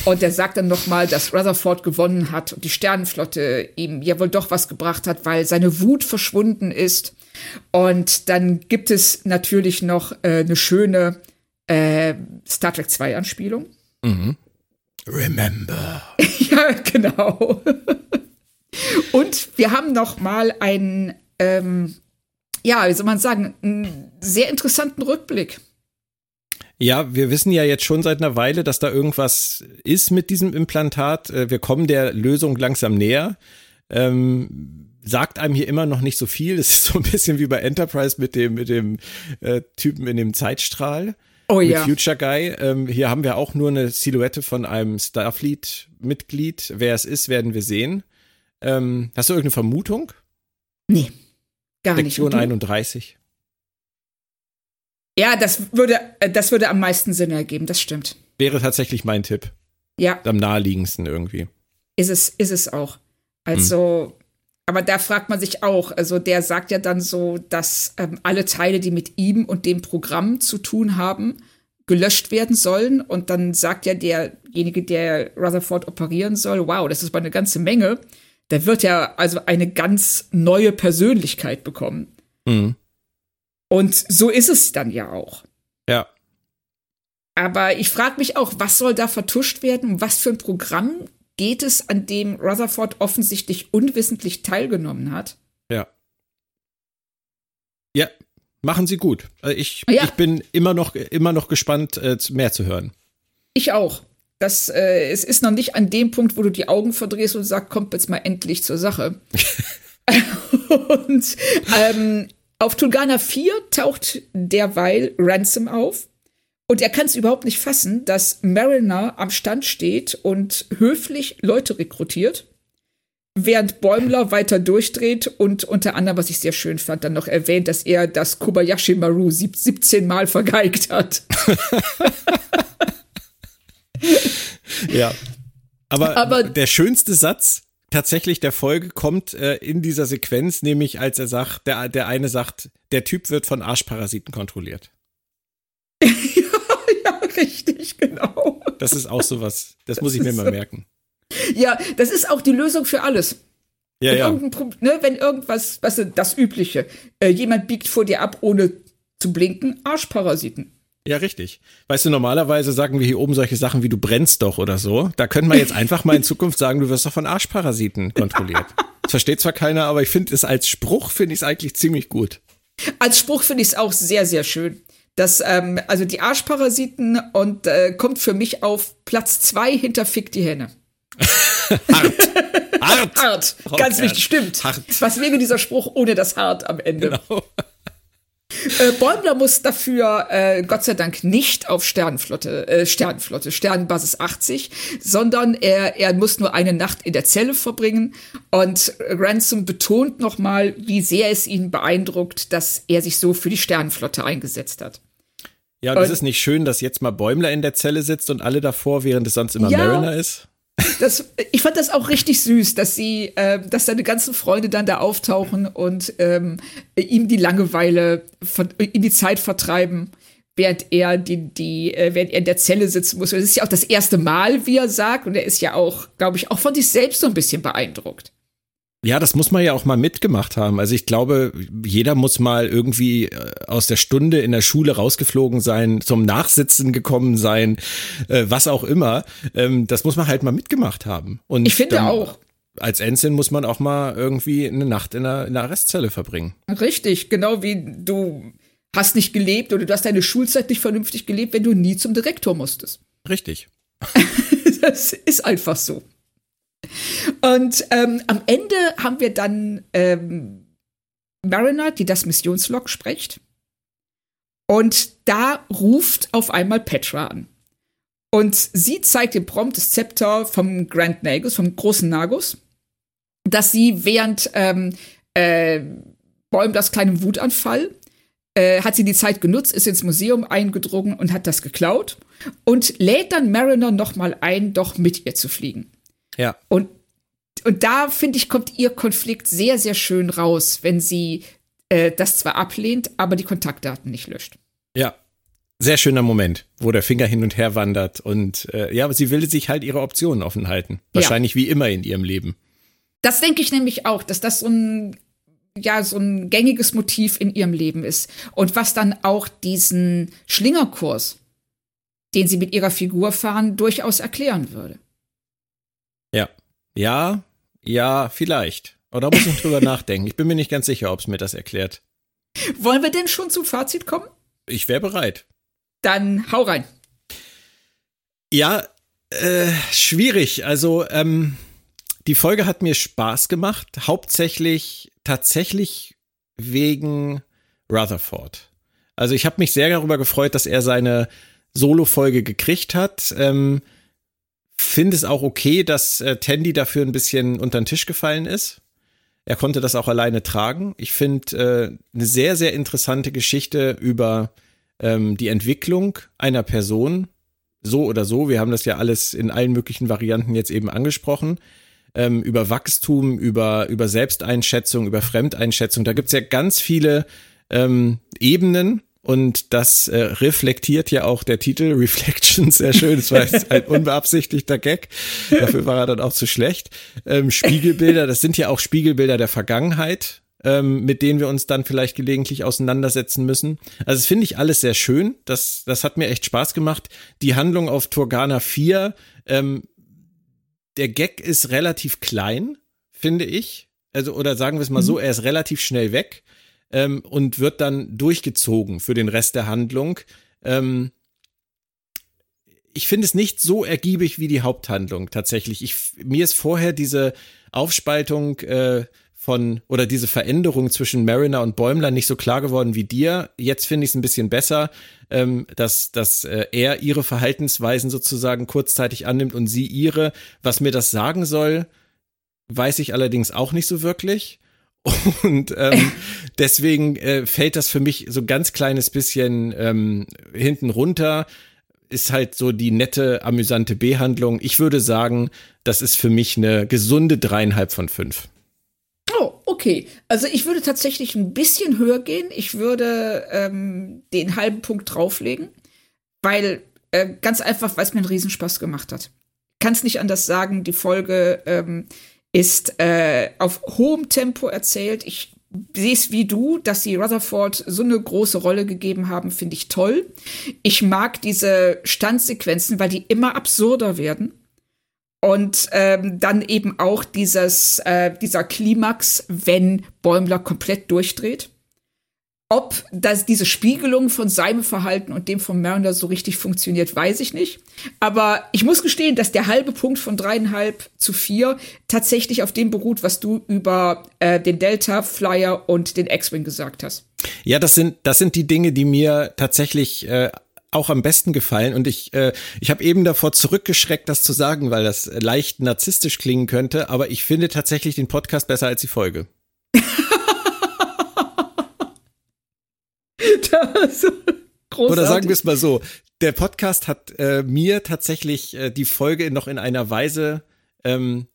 [SPEAKER 2] Und er sagt dann noch mal, dass Rutherford gewonnen hat und die Sternenflotte ihm ja wohl doch was gebracht hat, weil seine Wut verschwunden ist. Und dann gibt es natürlich noch äh, eine schöne äh, Star Trek 2 Anspielung.
[SPEAKER 1] Remember.
[SPEAKER 2] Ja, genau. Und wir haben noch mal einen, ähm, ja, wie soll man sagen, einen sehr interessanten Rückblick.
[SPEAKER 1] Ja, wir wissen ja jetzt schon seit einer Weile, dass da irgendwas ist mit diesem Implantat. Äh, Wir kommen der Lösung langsam näher. Ähm, sagt einem hier immer noch nicht so viel. Es ist so ein bisschen wie bei Enterprise mit dem, mit dem äh, Typen in dem Zeitstrahl.
[SPEAKER 2] Oh
[SPEAKER 1] mit
[SPEAKER 2] ja.
[SPEAKER 1] Future Guy. Ähm, hier haben wir auch nur eine Silhouette von einem Starfleet-Mitglied. Wer es ist, werden wir sehen. Ähm, hast du irgendeine Vermutung?
[SPEAKER 2] Nee, gar nicht.
[SPEAKER 1] Sektion
[SPEAKER 2] Und du?
[SPEAKER 1] 31.
[SPEAKER 2] Ja, das würde, äh, das würde am meisten Sinn ergeben, das stimmt.
[SPEAKER 1] Wäre tatsächlich mein Tipp.
[SPEAKER 2] Ja,
[SPEAKER 1] Am naheliegendsten irgendwie.
[SPEAKER 2] ist es, ist es auch. Also, aber da fragt man sich auch, also der sagt ja dann so, dass ähm, alle Teile, die mit ihm und dem Programm zu tun haben, gelöscht werden sollen. Und dann sagt ja derjenige, der Rutherford operieren soll, wow, das ist mal eine ganze Menge. Da wird er also eine ganz neue Persönlichkeit bekommen.
[SPEAKER 1] Mhm.
[SPEAKER 2] Und so ist es dann ja auch.
[SPEAKER 1] Ja.
[SPEAKER 2] Aber ich frage mich auch, was soll da vertuscht werden? Was für ein Programm geht es, an dem Rutherford offensichtlich unwissentlich teilgenommen hat?
[SPEAKER 1] Ja. Ja, Machen sie gut. Also ich,
[SPEAKER 2] Ja.
[SPEAKER 1] ich bin immer noch, immer noch gespannt, äh, mehr zu hören.
[SPEAKER 2] Ich auch. Das, äh, es ist noch nicht an dem Punkt, wo du die Augen verdrehst und sagst, kommt jetzt mal endlich zur Sache. und ähm, auf Tulgana 4 taucht derweil Ransom auf. Und er kann es überhaupt nicht fassen, dass Mariner am Stand steht und höflich Leute rekrutiert, während Bäumler weiter durchdreht und unter anderem, was ich sehr schön fand, dann noch erwähnt, dass er das Kobayashi Maru sieb- 17 Mal vergeigt hat.
[SPEAKER 1] Ja. Aber,
[SPEAKER 2] Aber-
[SPEAKER 1] der schönste Satz tatsächlich der Folge kommt äh, in dieser Sequenz, nämlich als er sagt, der, der eine sagt, der Typ wird von Arschparasiten kontrolliert.
[SPEAKER 2] richtig, genau.
[SPEAKER 1] Das ist auch sowas, das muss ich mir mal merken.
[SPEAKER 2] Ja, das ist auch die Lösung für alles.
[SPEAKER 1] Ja,
[SPEAKER 2] wenn,
[SPEAKER 1] ja.
[SPEAKER 2] ne, wenn irgendwas, was weißt du, das Übliche, äh, jemand biegt vor dir ab, ohne zu blinken, Arschparasiten.
[SPEAKER 1] Ja, richtig. Weißt du, normalerweise sagen wir hier oben solche Sachen wie du brennst doch oder so. Da können wir jetzt einfach mal in Zukunft sagen, du wirst doch von Arschparasiten kontrolliert. Das versteht zwar keiner, aber ich finde es als Spruch, finde ich es eigentlich ziemlich gut.
[SPEAKER 2] Als Spruch finde ich es auch sehr, sehr schön. Das, ähm, also die Arschparasiten und äh, kommt für mich auf Platz zwei hinter Fick die Henne.
[SPEAKER 1] Hart!
[SPEAKER 2] Hart,
[SPEAKER 1] Oh,
[SPEAKER 2] ganz wichtig, stimmt.
[SPEAKER 1] Hart.
[SPEAKER 2] Was wäre dieser Spruch ohne das Hart am Ende?
[SPEAKER 1] Genau.
[SPEAKER 2] Äh, Bäumler muss dafür äh, Gott sei Dank nicht auf Sternenflotte, äh, Sternenflotte, Sternenbasis 80, sondern er, er muss nur eine Nacht in der Zelle verbringen. Und Ransom betont nochmal, wie sehr es ihn beeindruckt, dass er sich so für die Sternenflotte eingesetzt hat.
[SPEAKER 1] Ja, und ist
[SPEAKER 2] Und-
[SPEAKER 1] es nicht schön, dass jetzt mal Bäumler in der Zelle sitzt und alle davor, während es sonst immer
[SPEAKER 2] Ja.
[SPEAKER 1] Mariner ist?
[SPEAKER 2] Das, ich fand das auch richtig süß, dass sie, äh, dass seine ganzen Freunde dann da auftauchen und ähm, ihm die Langeweile, von, ihm die Zeit vertreiben, während er die, die, äh, während er in der Zelle sitzen muss. Es ist ja auch das erste Mal, wie er sagt, und er ist ja auch, glaube ich, auch von sich selbst so ein bisschen beeindruckt.
[SPEAKER 1] Ja, das muss man ja auch mal mitgemacht haben. Also ich glaube, jeder muss mal irgendwie äh, aus der Stunde in der Schule rausgeflogen sein, zum Nachsitzen gekommen sein, äh, was auch immer. Ähm, das muss man halt mal mitgemacht haben. Und
[SPEAKER 2] Ich finde auch.
[SPEAKER 1] Als Ensign muss man auch mal irgendwie eine Nacht in der, in der Arrestzelle verbringen.
[SPEAKER 2] Richtig, genau wie du hast nicht gelebt oder du hast deine Schulzeit nicht vernünftig gelebt, wenn du nie zum Direktor musstest.
[SPEAKER 1] Richtig.
[SPEAKER 2] Das ist einfach so. Und ähm, am Ende haben wir dann ähm, Mariner, die das Missionslog spricht. Und da ruft auf einmal Petra an. Und sie zeigt dem prompt das Zepter vom Grand Nagus, vom großen Nagus, dass sie während ähm, äh, Bäumlers kleinem Wutanfall äh, hat sie die Zeit genutzt, ist ins Museum eingedrungen und hat das geklaut und lädt dann Mariner noch mal ein, doch mit ihr zu fliegen.
[SPEAKER 1] Ja.
[SPEAKER 2] Und, und da, finde ich, kommt ihr Konflikt sehr, sehr schön raus, wenn sie äh, das zwar ablehnt, aber die Kontaktdaten nicht löscht.
[SPEAKER 1] Ja. Sehr schöner Moment, wo der Finger hin und her wandert und äh, ja, aber sie will sich halt ihre Optionen offen halten.
[SPEAKER 2] Ja.
[SPEAKER 1] Wahrscheinlich wie immer in ihrem Leben.
[SPEAKER 2] Das denke ich nämlich auch, dass das so ein, ja, so ein gängiges Motiv in ihrem Leben ist. Und was dann auch diesen Schlingerkurs, den sie mit ihrer Figur fahren, durchaus erklären würde.
[SPEAKER 1] Ja. Ja, vielleicht. Aber da muss ich drüber nachdenken. Ich bin mir nicht ganz sicher, ob es mir das erklärt.
[SPEAKER 2] Wollen wir denn schon zum Fazit kommen?
[SPEAKER 1] Ich wäre bereit.
[SPEAKER 2] Dann hau rein.
[SPEAKER 1] Ja, äh, schwierig. Also, ähm, die Folge hat mir Spaß gemacht. Hauptsächlich tatsächlich wegen Rutherford. Also, ich habe mich sehr darüber gefreut, dass er seine Solo-Folge gekriegt hat. Ähm, Finde es auch okay, dass äh, Tandy dafür ein bisschen unter den Tisch gefallen ist. Er konnte das auch alleine tragen. Ich finde äh, eine sehr, sehr interessante Geschichte über ähm, die Entwicklung einer Person, so oder so. Wir haben das ja alles in allen möglichen Varianten jetzt eben angesprochen. Ähm, über Wachstum, über, über Selbsteinschätzung, über Fremdeinschätzung. Da gibt's ja ganz viele ähm, Ebenen. Und das äh, reflektiert ja auch der Titel Reflections sehr schön. Das war jetzt ein unbeabsichtigter Gag. Dafür war er dann auch zu schlecht. Ähm, Spiegelbilder, das sind ja auch Spiegelbilder der Vergangenheit, ähm, mit denen wir uns dann vielleicht gelegentlich auseinandersetzen müssen. Also das finde ich alles sehr schön. Das, das hat mir echt Spaß gemacht. Die Handlung auf Turgana 4, ähm, der Gag ist relativ klein, finde ich. Also, oder sagen wir es mal so, er ist relativ schnell weg. Ähm, und wird dann durchgezogen für den Rest der Handlung. Ähm, ich finde es nicht so ergiebig wie die Haupthandlung tatsächlich. Ich, mir ist vorher diese Aufspaltung äh, von oder diese Veränderung zwischen Mariner und Bäumler nicht so klar geworden wie dir. Jetzt finde ich es ein bisschen besser, ähm, dass, dass äh, er ihre Verhaltensweisen sozusagen kurzzeitig annimmt und sie ihre. Was mir das sagen soll, weiß ich allerdings auch nicht so wirklich. Und ähm, deswegen äh, fällt das für mich so ganz kleines bisschen ähm, hinten runter. Ist halt so die nette, amüsante Behandlung. Ich würde sagen, das ist für mich eine gesunde dreieinhalb von fünf.
[SPEAKER 2] Oh, okay. Also ich würde tatsächlich ein bisschen höher gehen. Ich würde ähm, den halben Punkt drauflegen, weil äh, ganz einfach, weil es mir einen Riesenspaß gemacht hat. Kann es nicht anders sagen. Die Folge ähm, ist äh, auf hohem Tempo erzählt. Ich sehe es wie du, dass sie Rutherford so eine große Rolle gegeben haben, finde ich toll. Ich mag diese Standsequenzen, weil die immer absurder werden. Und ähm, dann eben auch dieses, äh, dieser Klimax, wenn Bäumler komplett durchdreht. Ob das, diese Spiegelung von seinem Verhalten und dem von Mariner so richtig funktioniert, weiß ich nicht. Aber ich muss gestehen, dass der halbe Punkt von dreieinhalb zu vier tatsächlich auf dem beruht, was du über äh, den Delta Flyer und den X-Wing gesagt hast.
[SPEAKER 1] Ja, das sind das sind die Dinge, die mir tatsächlich äh, auch am besten gefallen. Und ich, äh, ich habe eben davor zurückgeschreckt, das zu sagen, weil das leicht narzisstisch klingen könnte. Aber ich finde tatsächlich den Podcast besser als die Folge.
[SPEAKER 2] das
[SPEAKER 1] Oder sagen wir es mal so: Der Podcast hat äh, mir tatsächlich äh, die Folge noch in einer Weise ähm,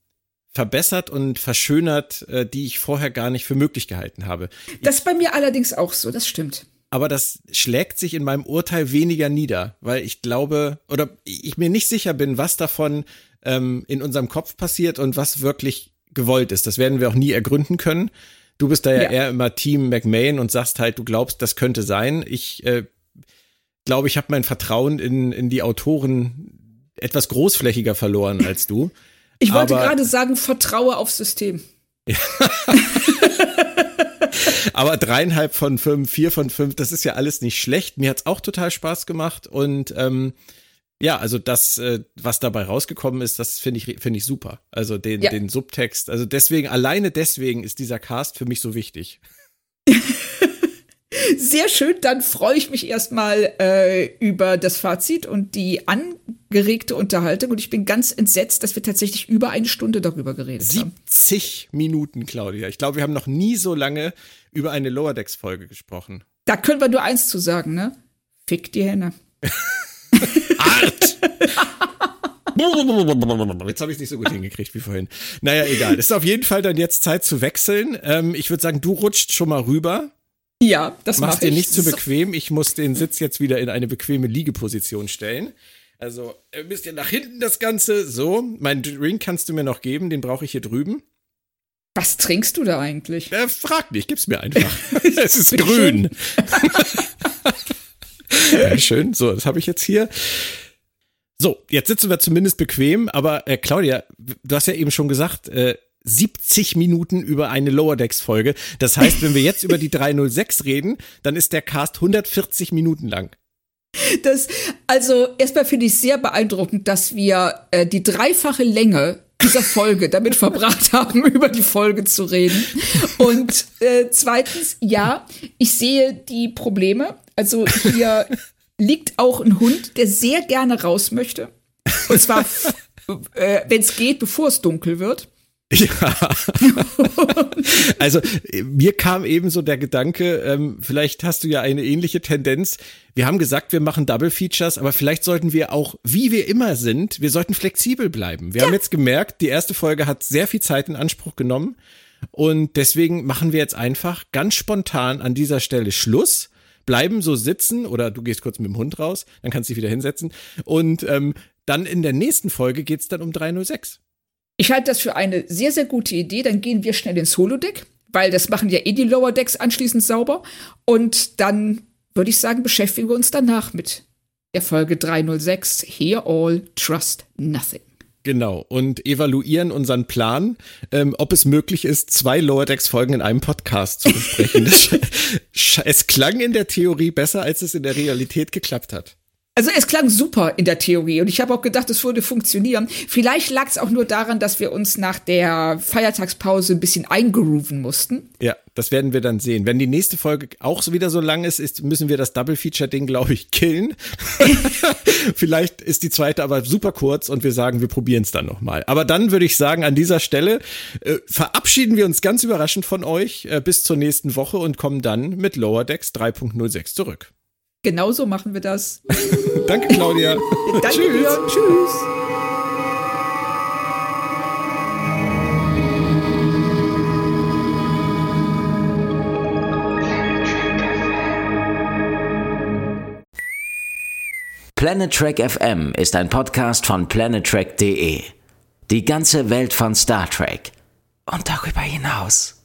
[SPEAKER 1] verbessert und verschönert, äh, die ich vorher gar nicht für möglich gehalten habe.
[SPEAKER 2] Das ist bei mir allerdings auch so, das stimmt
[SPEAKER 1] aber das schlägt sich in meinem Urteil weniger nieder, weil ich glaube oder ich mir nicht sicher bin, was davon ähm, in unserem Kopf passiert und was wirklich gewollt ist. Das werden wir auch nie ergründen können. Du bist da ja, ja. eher immer Team McMahon und sagst halt, du glaubst, das könnte sein. Ich äh, glaube, ich habe mein Vertrauen in, in die Autoren etwas großflächiger verloren als du.
[SPEAKER 2] Ich wollte gerade sagen, vertraue aufs System. Ja.
[SPEAKER 1] Aber dreieinhalb von fünf, vier von fünf, das ist ja alles nicht schlecht. Mir hat's auch total Spaß gemacht und ähm, ja, also das, äh, was dabei rausgekommen ist, das finde ich, finde ich super. Also den, ja. den Subtext. Also deswegen, alleine deswegen ist dieser Cast für mich so wichtig.
[SPEAKER 2] Sehr schön, dann freue ich mich erstmal äh, über das Fazit und die angeregte Unterhaltung. Und ich bin ganz entsetzt, dass wir tatsächlich über eine Stunde darüber geredet
[SPEAKER 1] 70 haben. 70 Minuten, Claudia. Ich glaube, wir haben noch nie so lange über eine Lower Decks-Folge gesprochen.
[SPEAKER 2] Da können wir nur eins zu sagen, ne? Fick die Henne.
[SPEAKER 1] Art! Jetzt habe ich es nicht so gut hingekriegt wie vorhin. Naja, egal. Ist auf jeden Fall dann jetzt Zeit zu wechseln. Ähm, ich würde sagen, du rutscht schon mal rüber.
[SPEAKER 2] Ja, das
[SPEAKER 1] Mach's
[SPEAKER 2] mach
[SPEAKER 1] dir nicht zu bequem. Ich muss den Sitz jetzt wieder in eine bequeme Liegeposition stellen. Also, ein bisschen nach hinten das Ganze. So, mein Drink kannst du mir noch geben, den brauche ich hier drüben.
[SPEAKER 2] Was trinkst du da eigentlich?
[SPEAKER 1] Äh, frag nicht, gib's mir einfach. es ist grün. ja, schön. So, das habe ich jetzt hier. So, jetzt sitzen wir zumindest bequem, aber äh, Claudia, du hast ja eben schon gesagt, äh, 70 Minuten über eine Lower Decks Folge. Das heißt, wenn wir jetzt über die 306 reden, dann ist der Cast 140 Minuten lang.
[SPEAKER 2] Das, also erstmal finde ich sehr beeindruckend, dass wir äh, die dreifache Länge dieser Folge damit verbracht haben, über die Folge zu reden. Und äh, zweitens, ja, ich sehe die Probleme. Also hier liegt auch ein Hund, der sehr gerne raus möchte. Und zwar, äh, wenn es geht, bevor es dunkel wird. Ja.
[SPEAKER 1] also mir kam eben so der Gedanke, ähm, vielleicht hast du ja eine ähnliche Tendenz. Wir haben gesagt, wir machen Double Features, aber vielleicht sollten wir auch, wie wir immer sind, wir sollten flexibel bleiben. Wir ja. haben jetzt gemerkt, die erste Folge hat sehr viel Zeit in Anspruch genommen und deswegen machen wir jetzt einfach ganz spontan an dieser Stelle Schluss bleiben so sitzen oder du gehst kurz mit dem Hund raus, dann kannst du dich wieder hinsetzen und ähm, dann in der nächsten Folge geht's dann um 306.
[SPEAKER 2] Ich halte das für eine sehr, sehr gute Idee. Dann gehen wir schnell ins Holodeck, weil das machen ja eh die Lower Decks anschließend sauber. Und dann würde ich sagen, beschäftigen wir uns danach mit der Folge 306 Hear All, Trust Nothing.
[SPEAKER 1] Genau, und evaluieren unseren Plan, ähm, ob es möglich ist, zwei Lower Decks Folgen in einem Podcast zu besprechen. es klang in der Theorie besser, als es in der Realität geklappt hat.
[SPEAKER 2] Also es klang super in der Theorie und ich habe auch gedacht, es würde funktionieren. Vielleicht lag es auch nur daran, dass wir uns nach der Feiertagspause ein bisschen eingrooven mussten.
[SPEAKER 1] Ja, das werden wir dann sehen. Wenn die nächste Folge auch wieder so lang ist, ist müssen wir das Double Feature Ding, glaube ich, killen. Vielleicht ist die zweite aber super kurz und wir sagen, wir probieren es dann nochmal. Aber dann würde ich sagen, an dieser Stelle äh, verabschieden wir uns ganz überraschend von euch äh, bis zur nächsten Woche und kommen dann mit Lower Decks 3.06 zurück.
[SPEAKER 2] Genauso machen wir das.
[SPEAKER 1] Danke, Claudia.
[SPEAKER 2] Danke Tschüss. dir. Tschüss.
[SPEAKER 3] Planet Trek FM ist ein Podcast von planettrek.de. Die ganze Welt von Star Trek und darüber hinaus.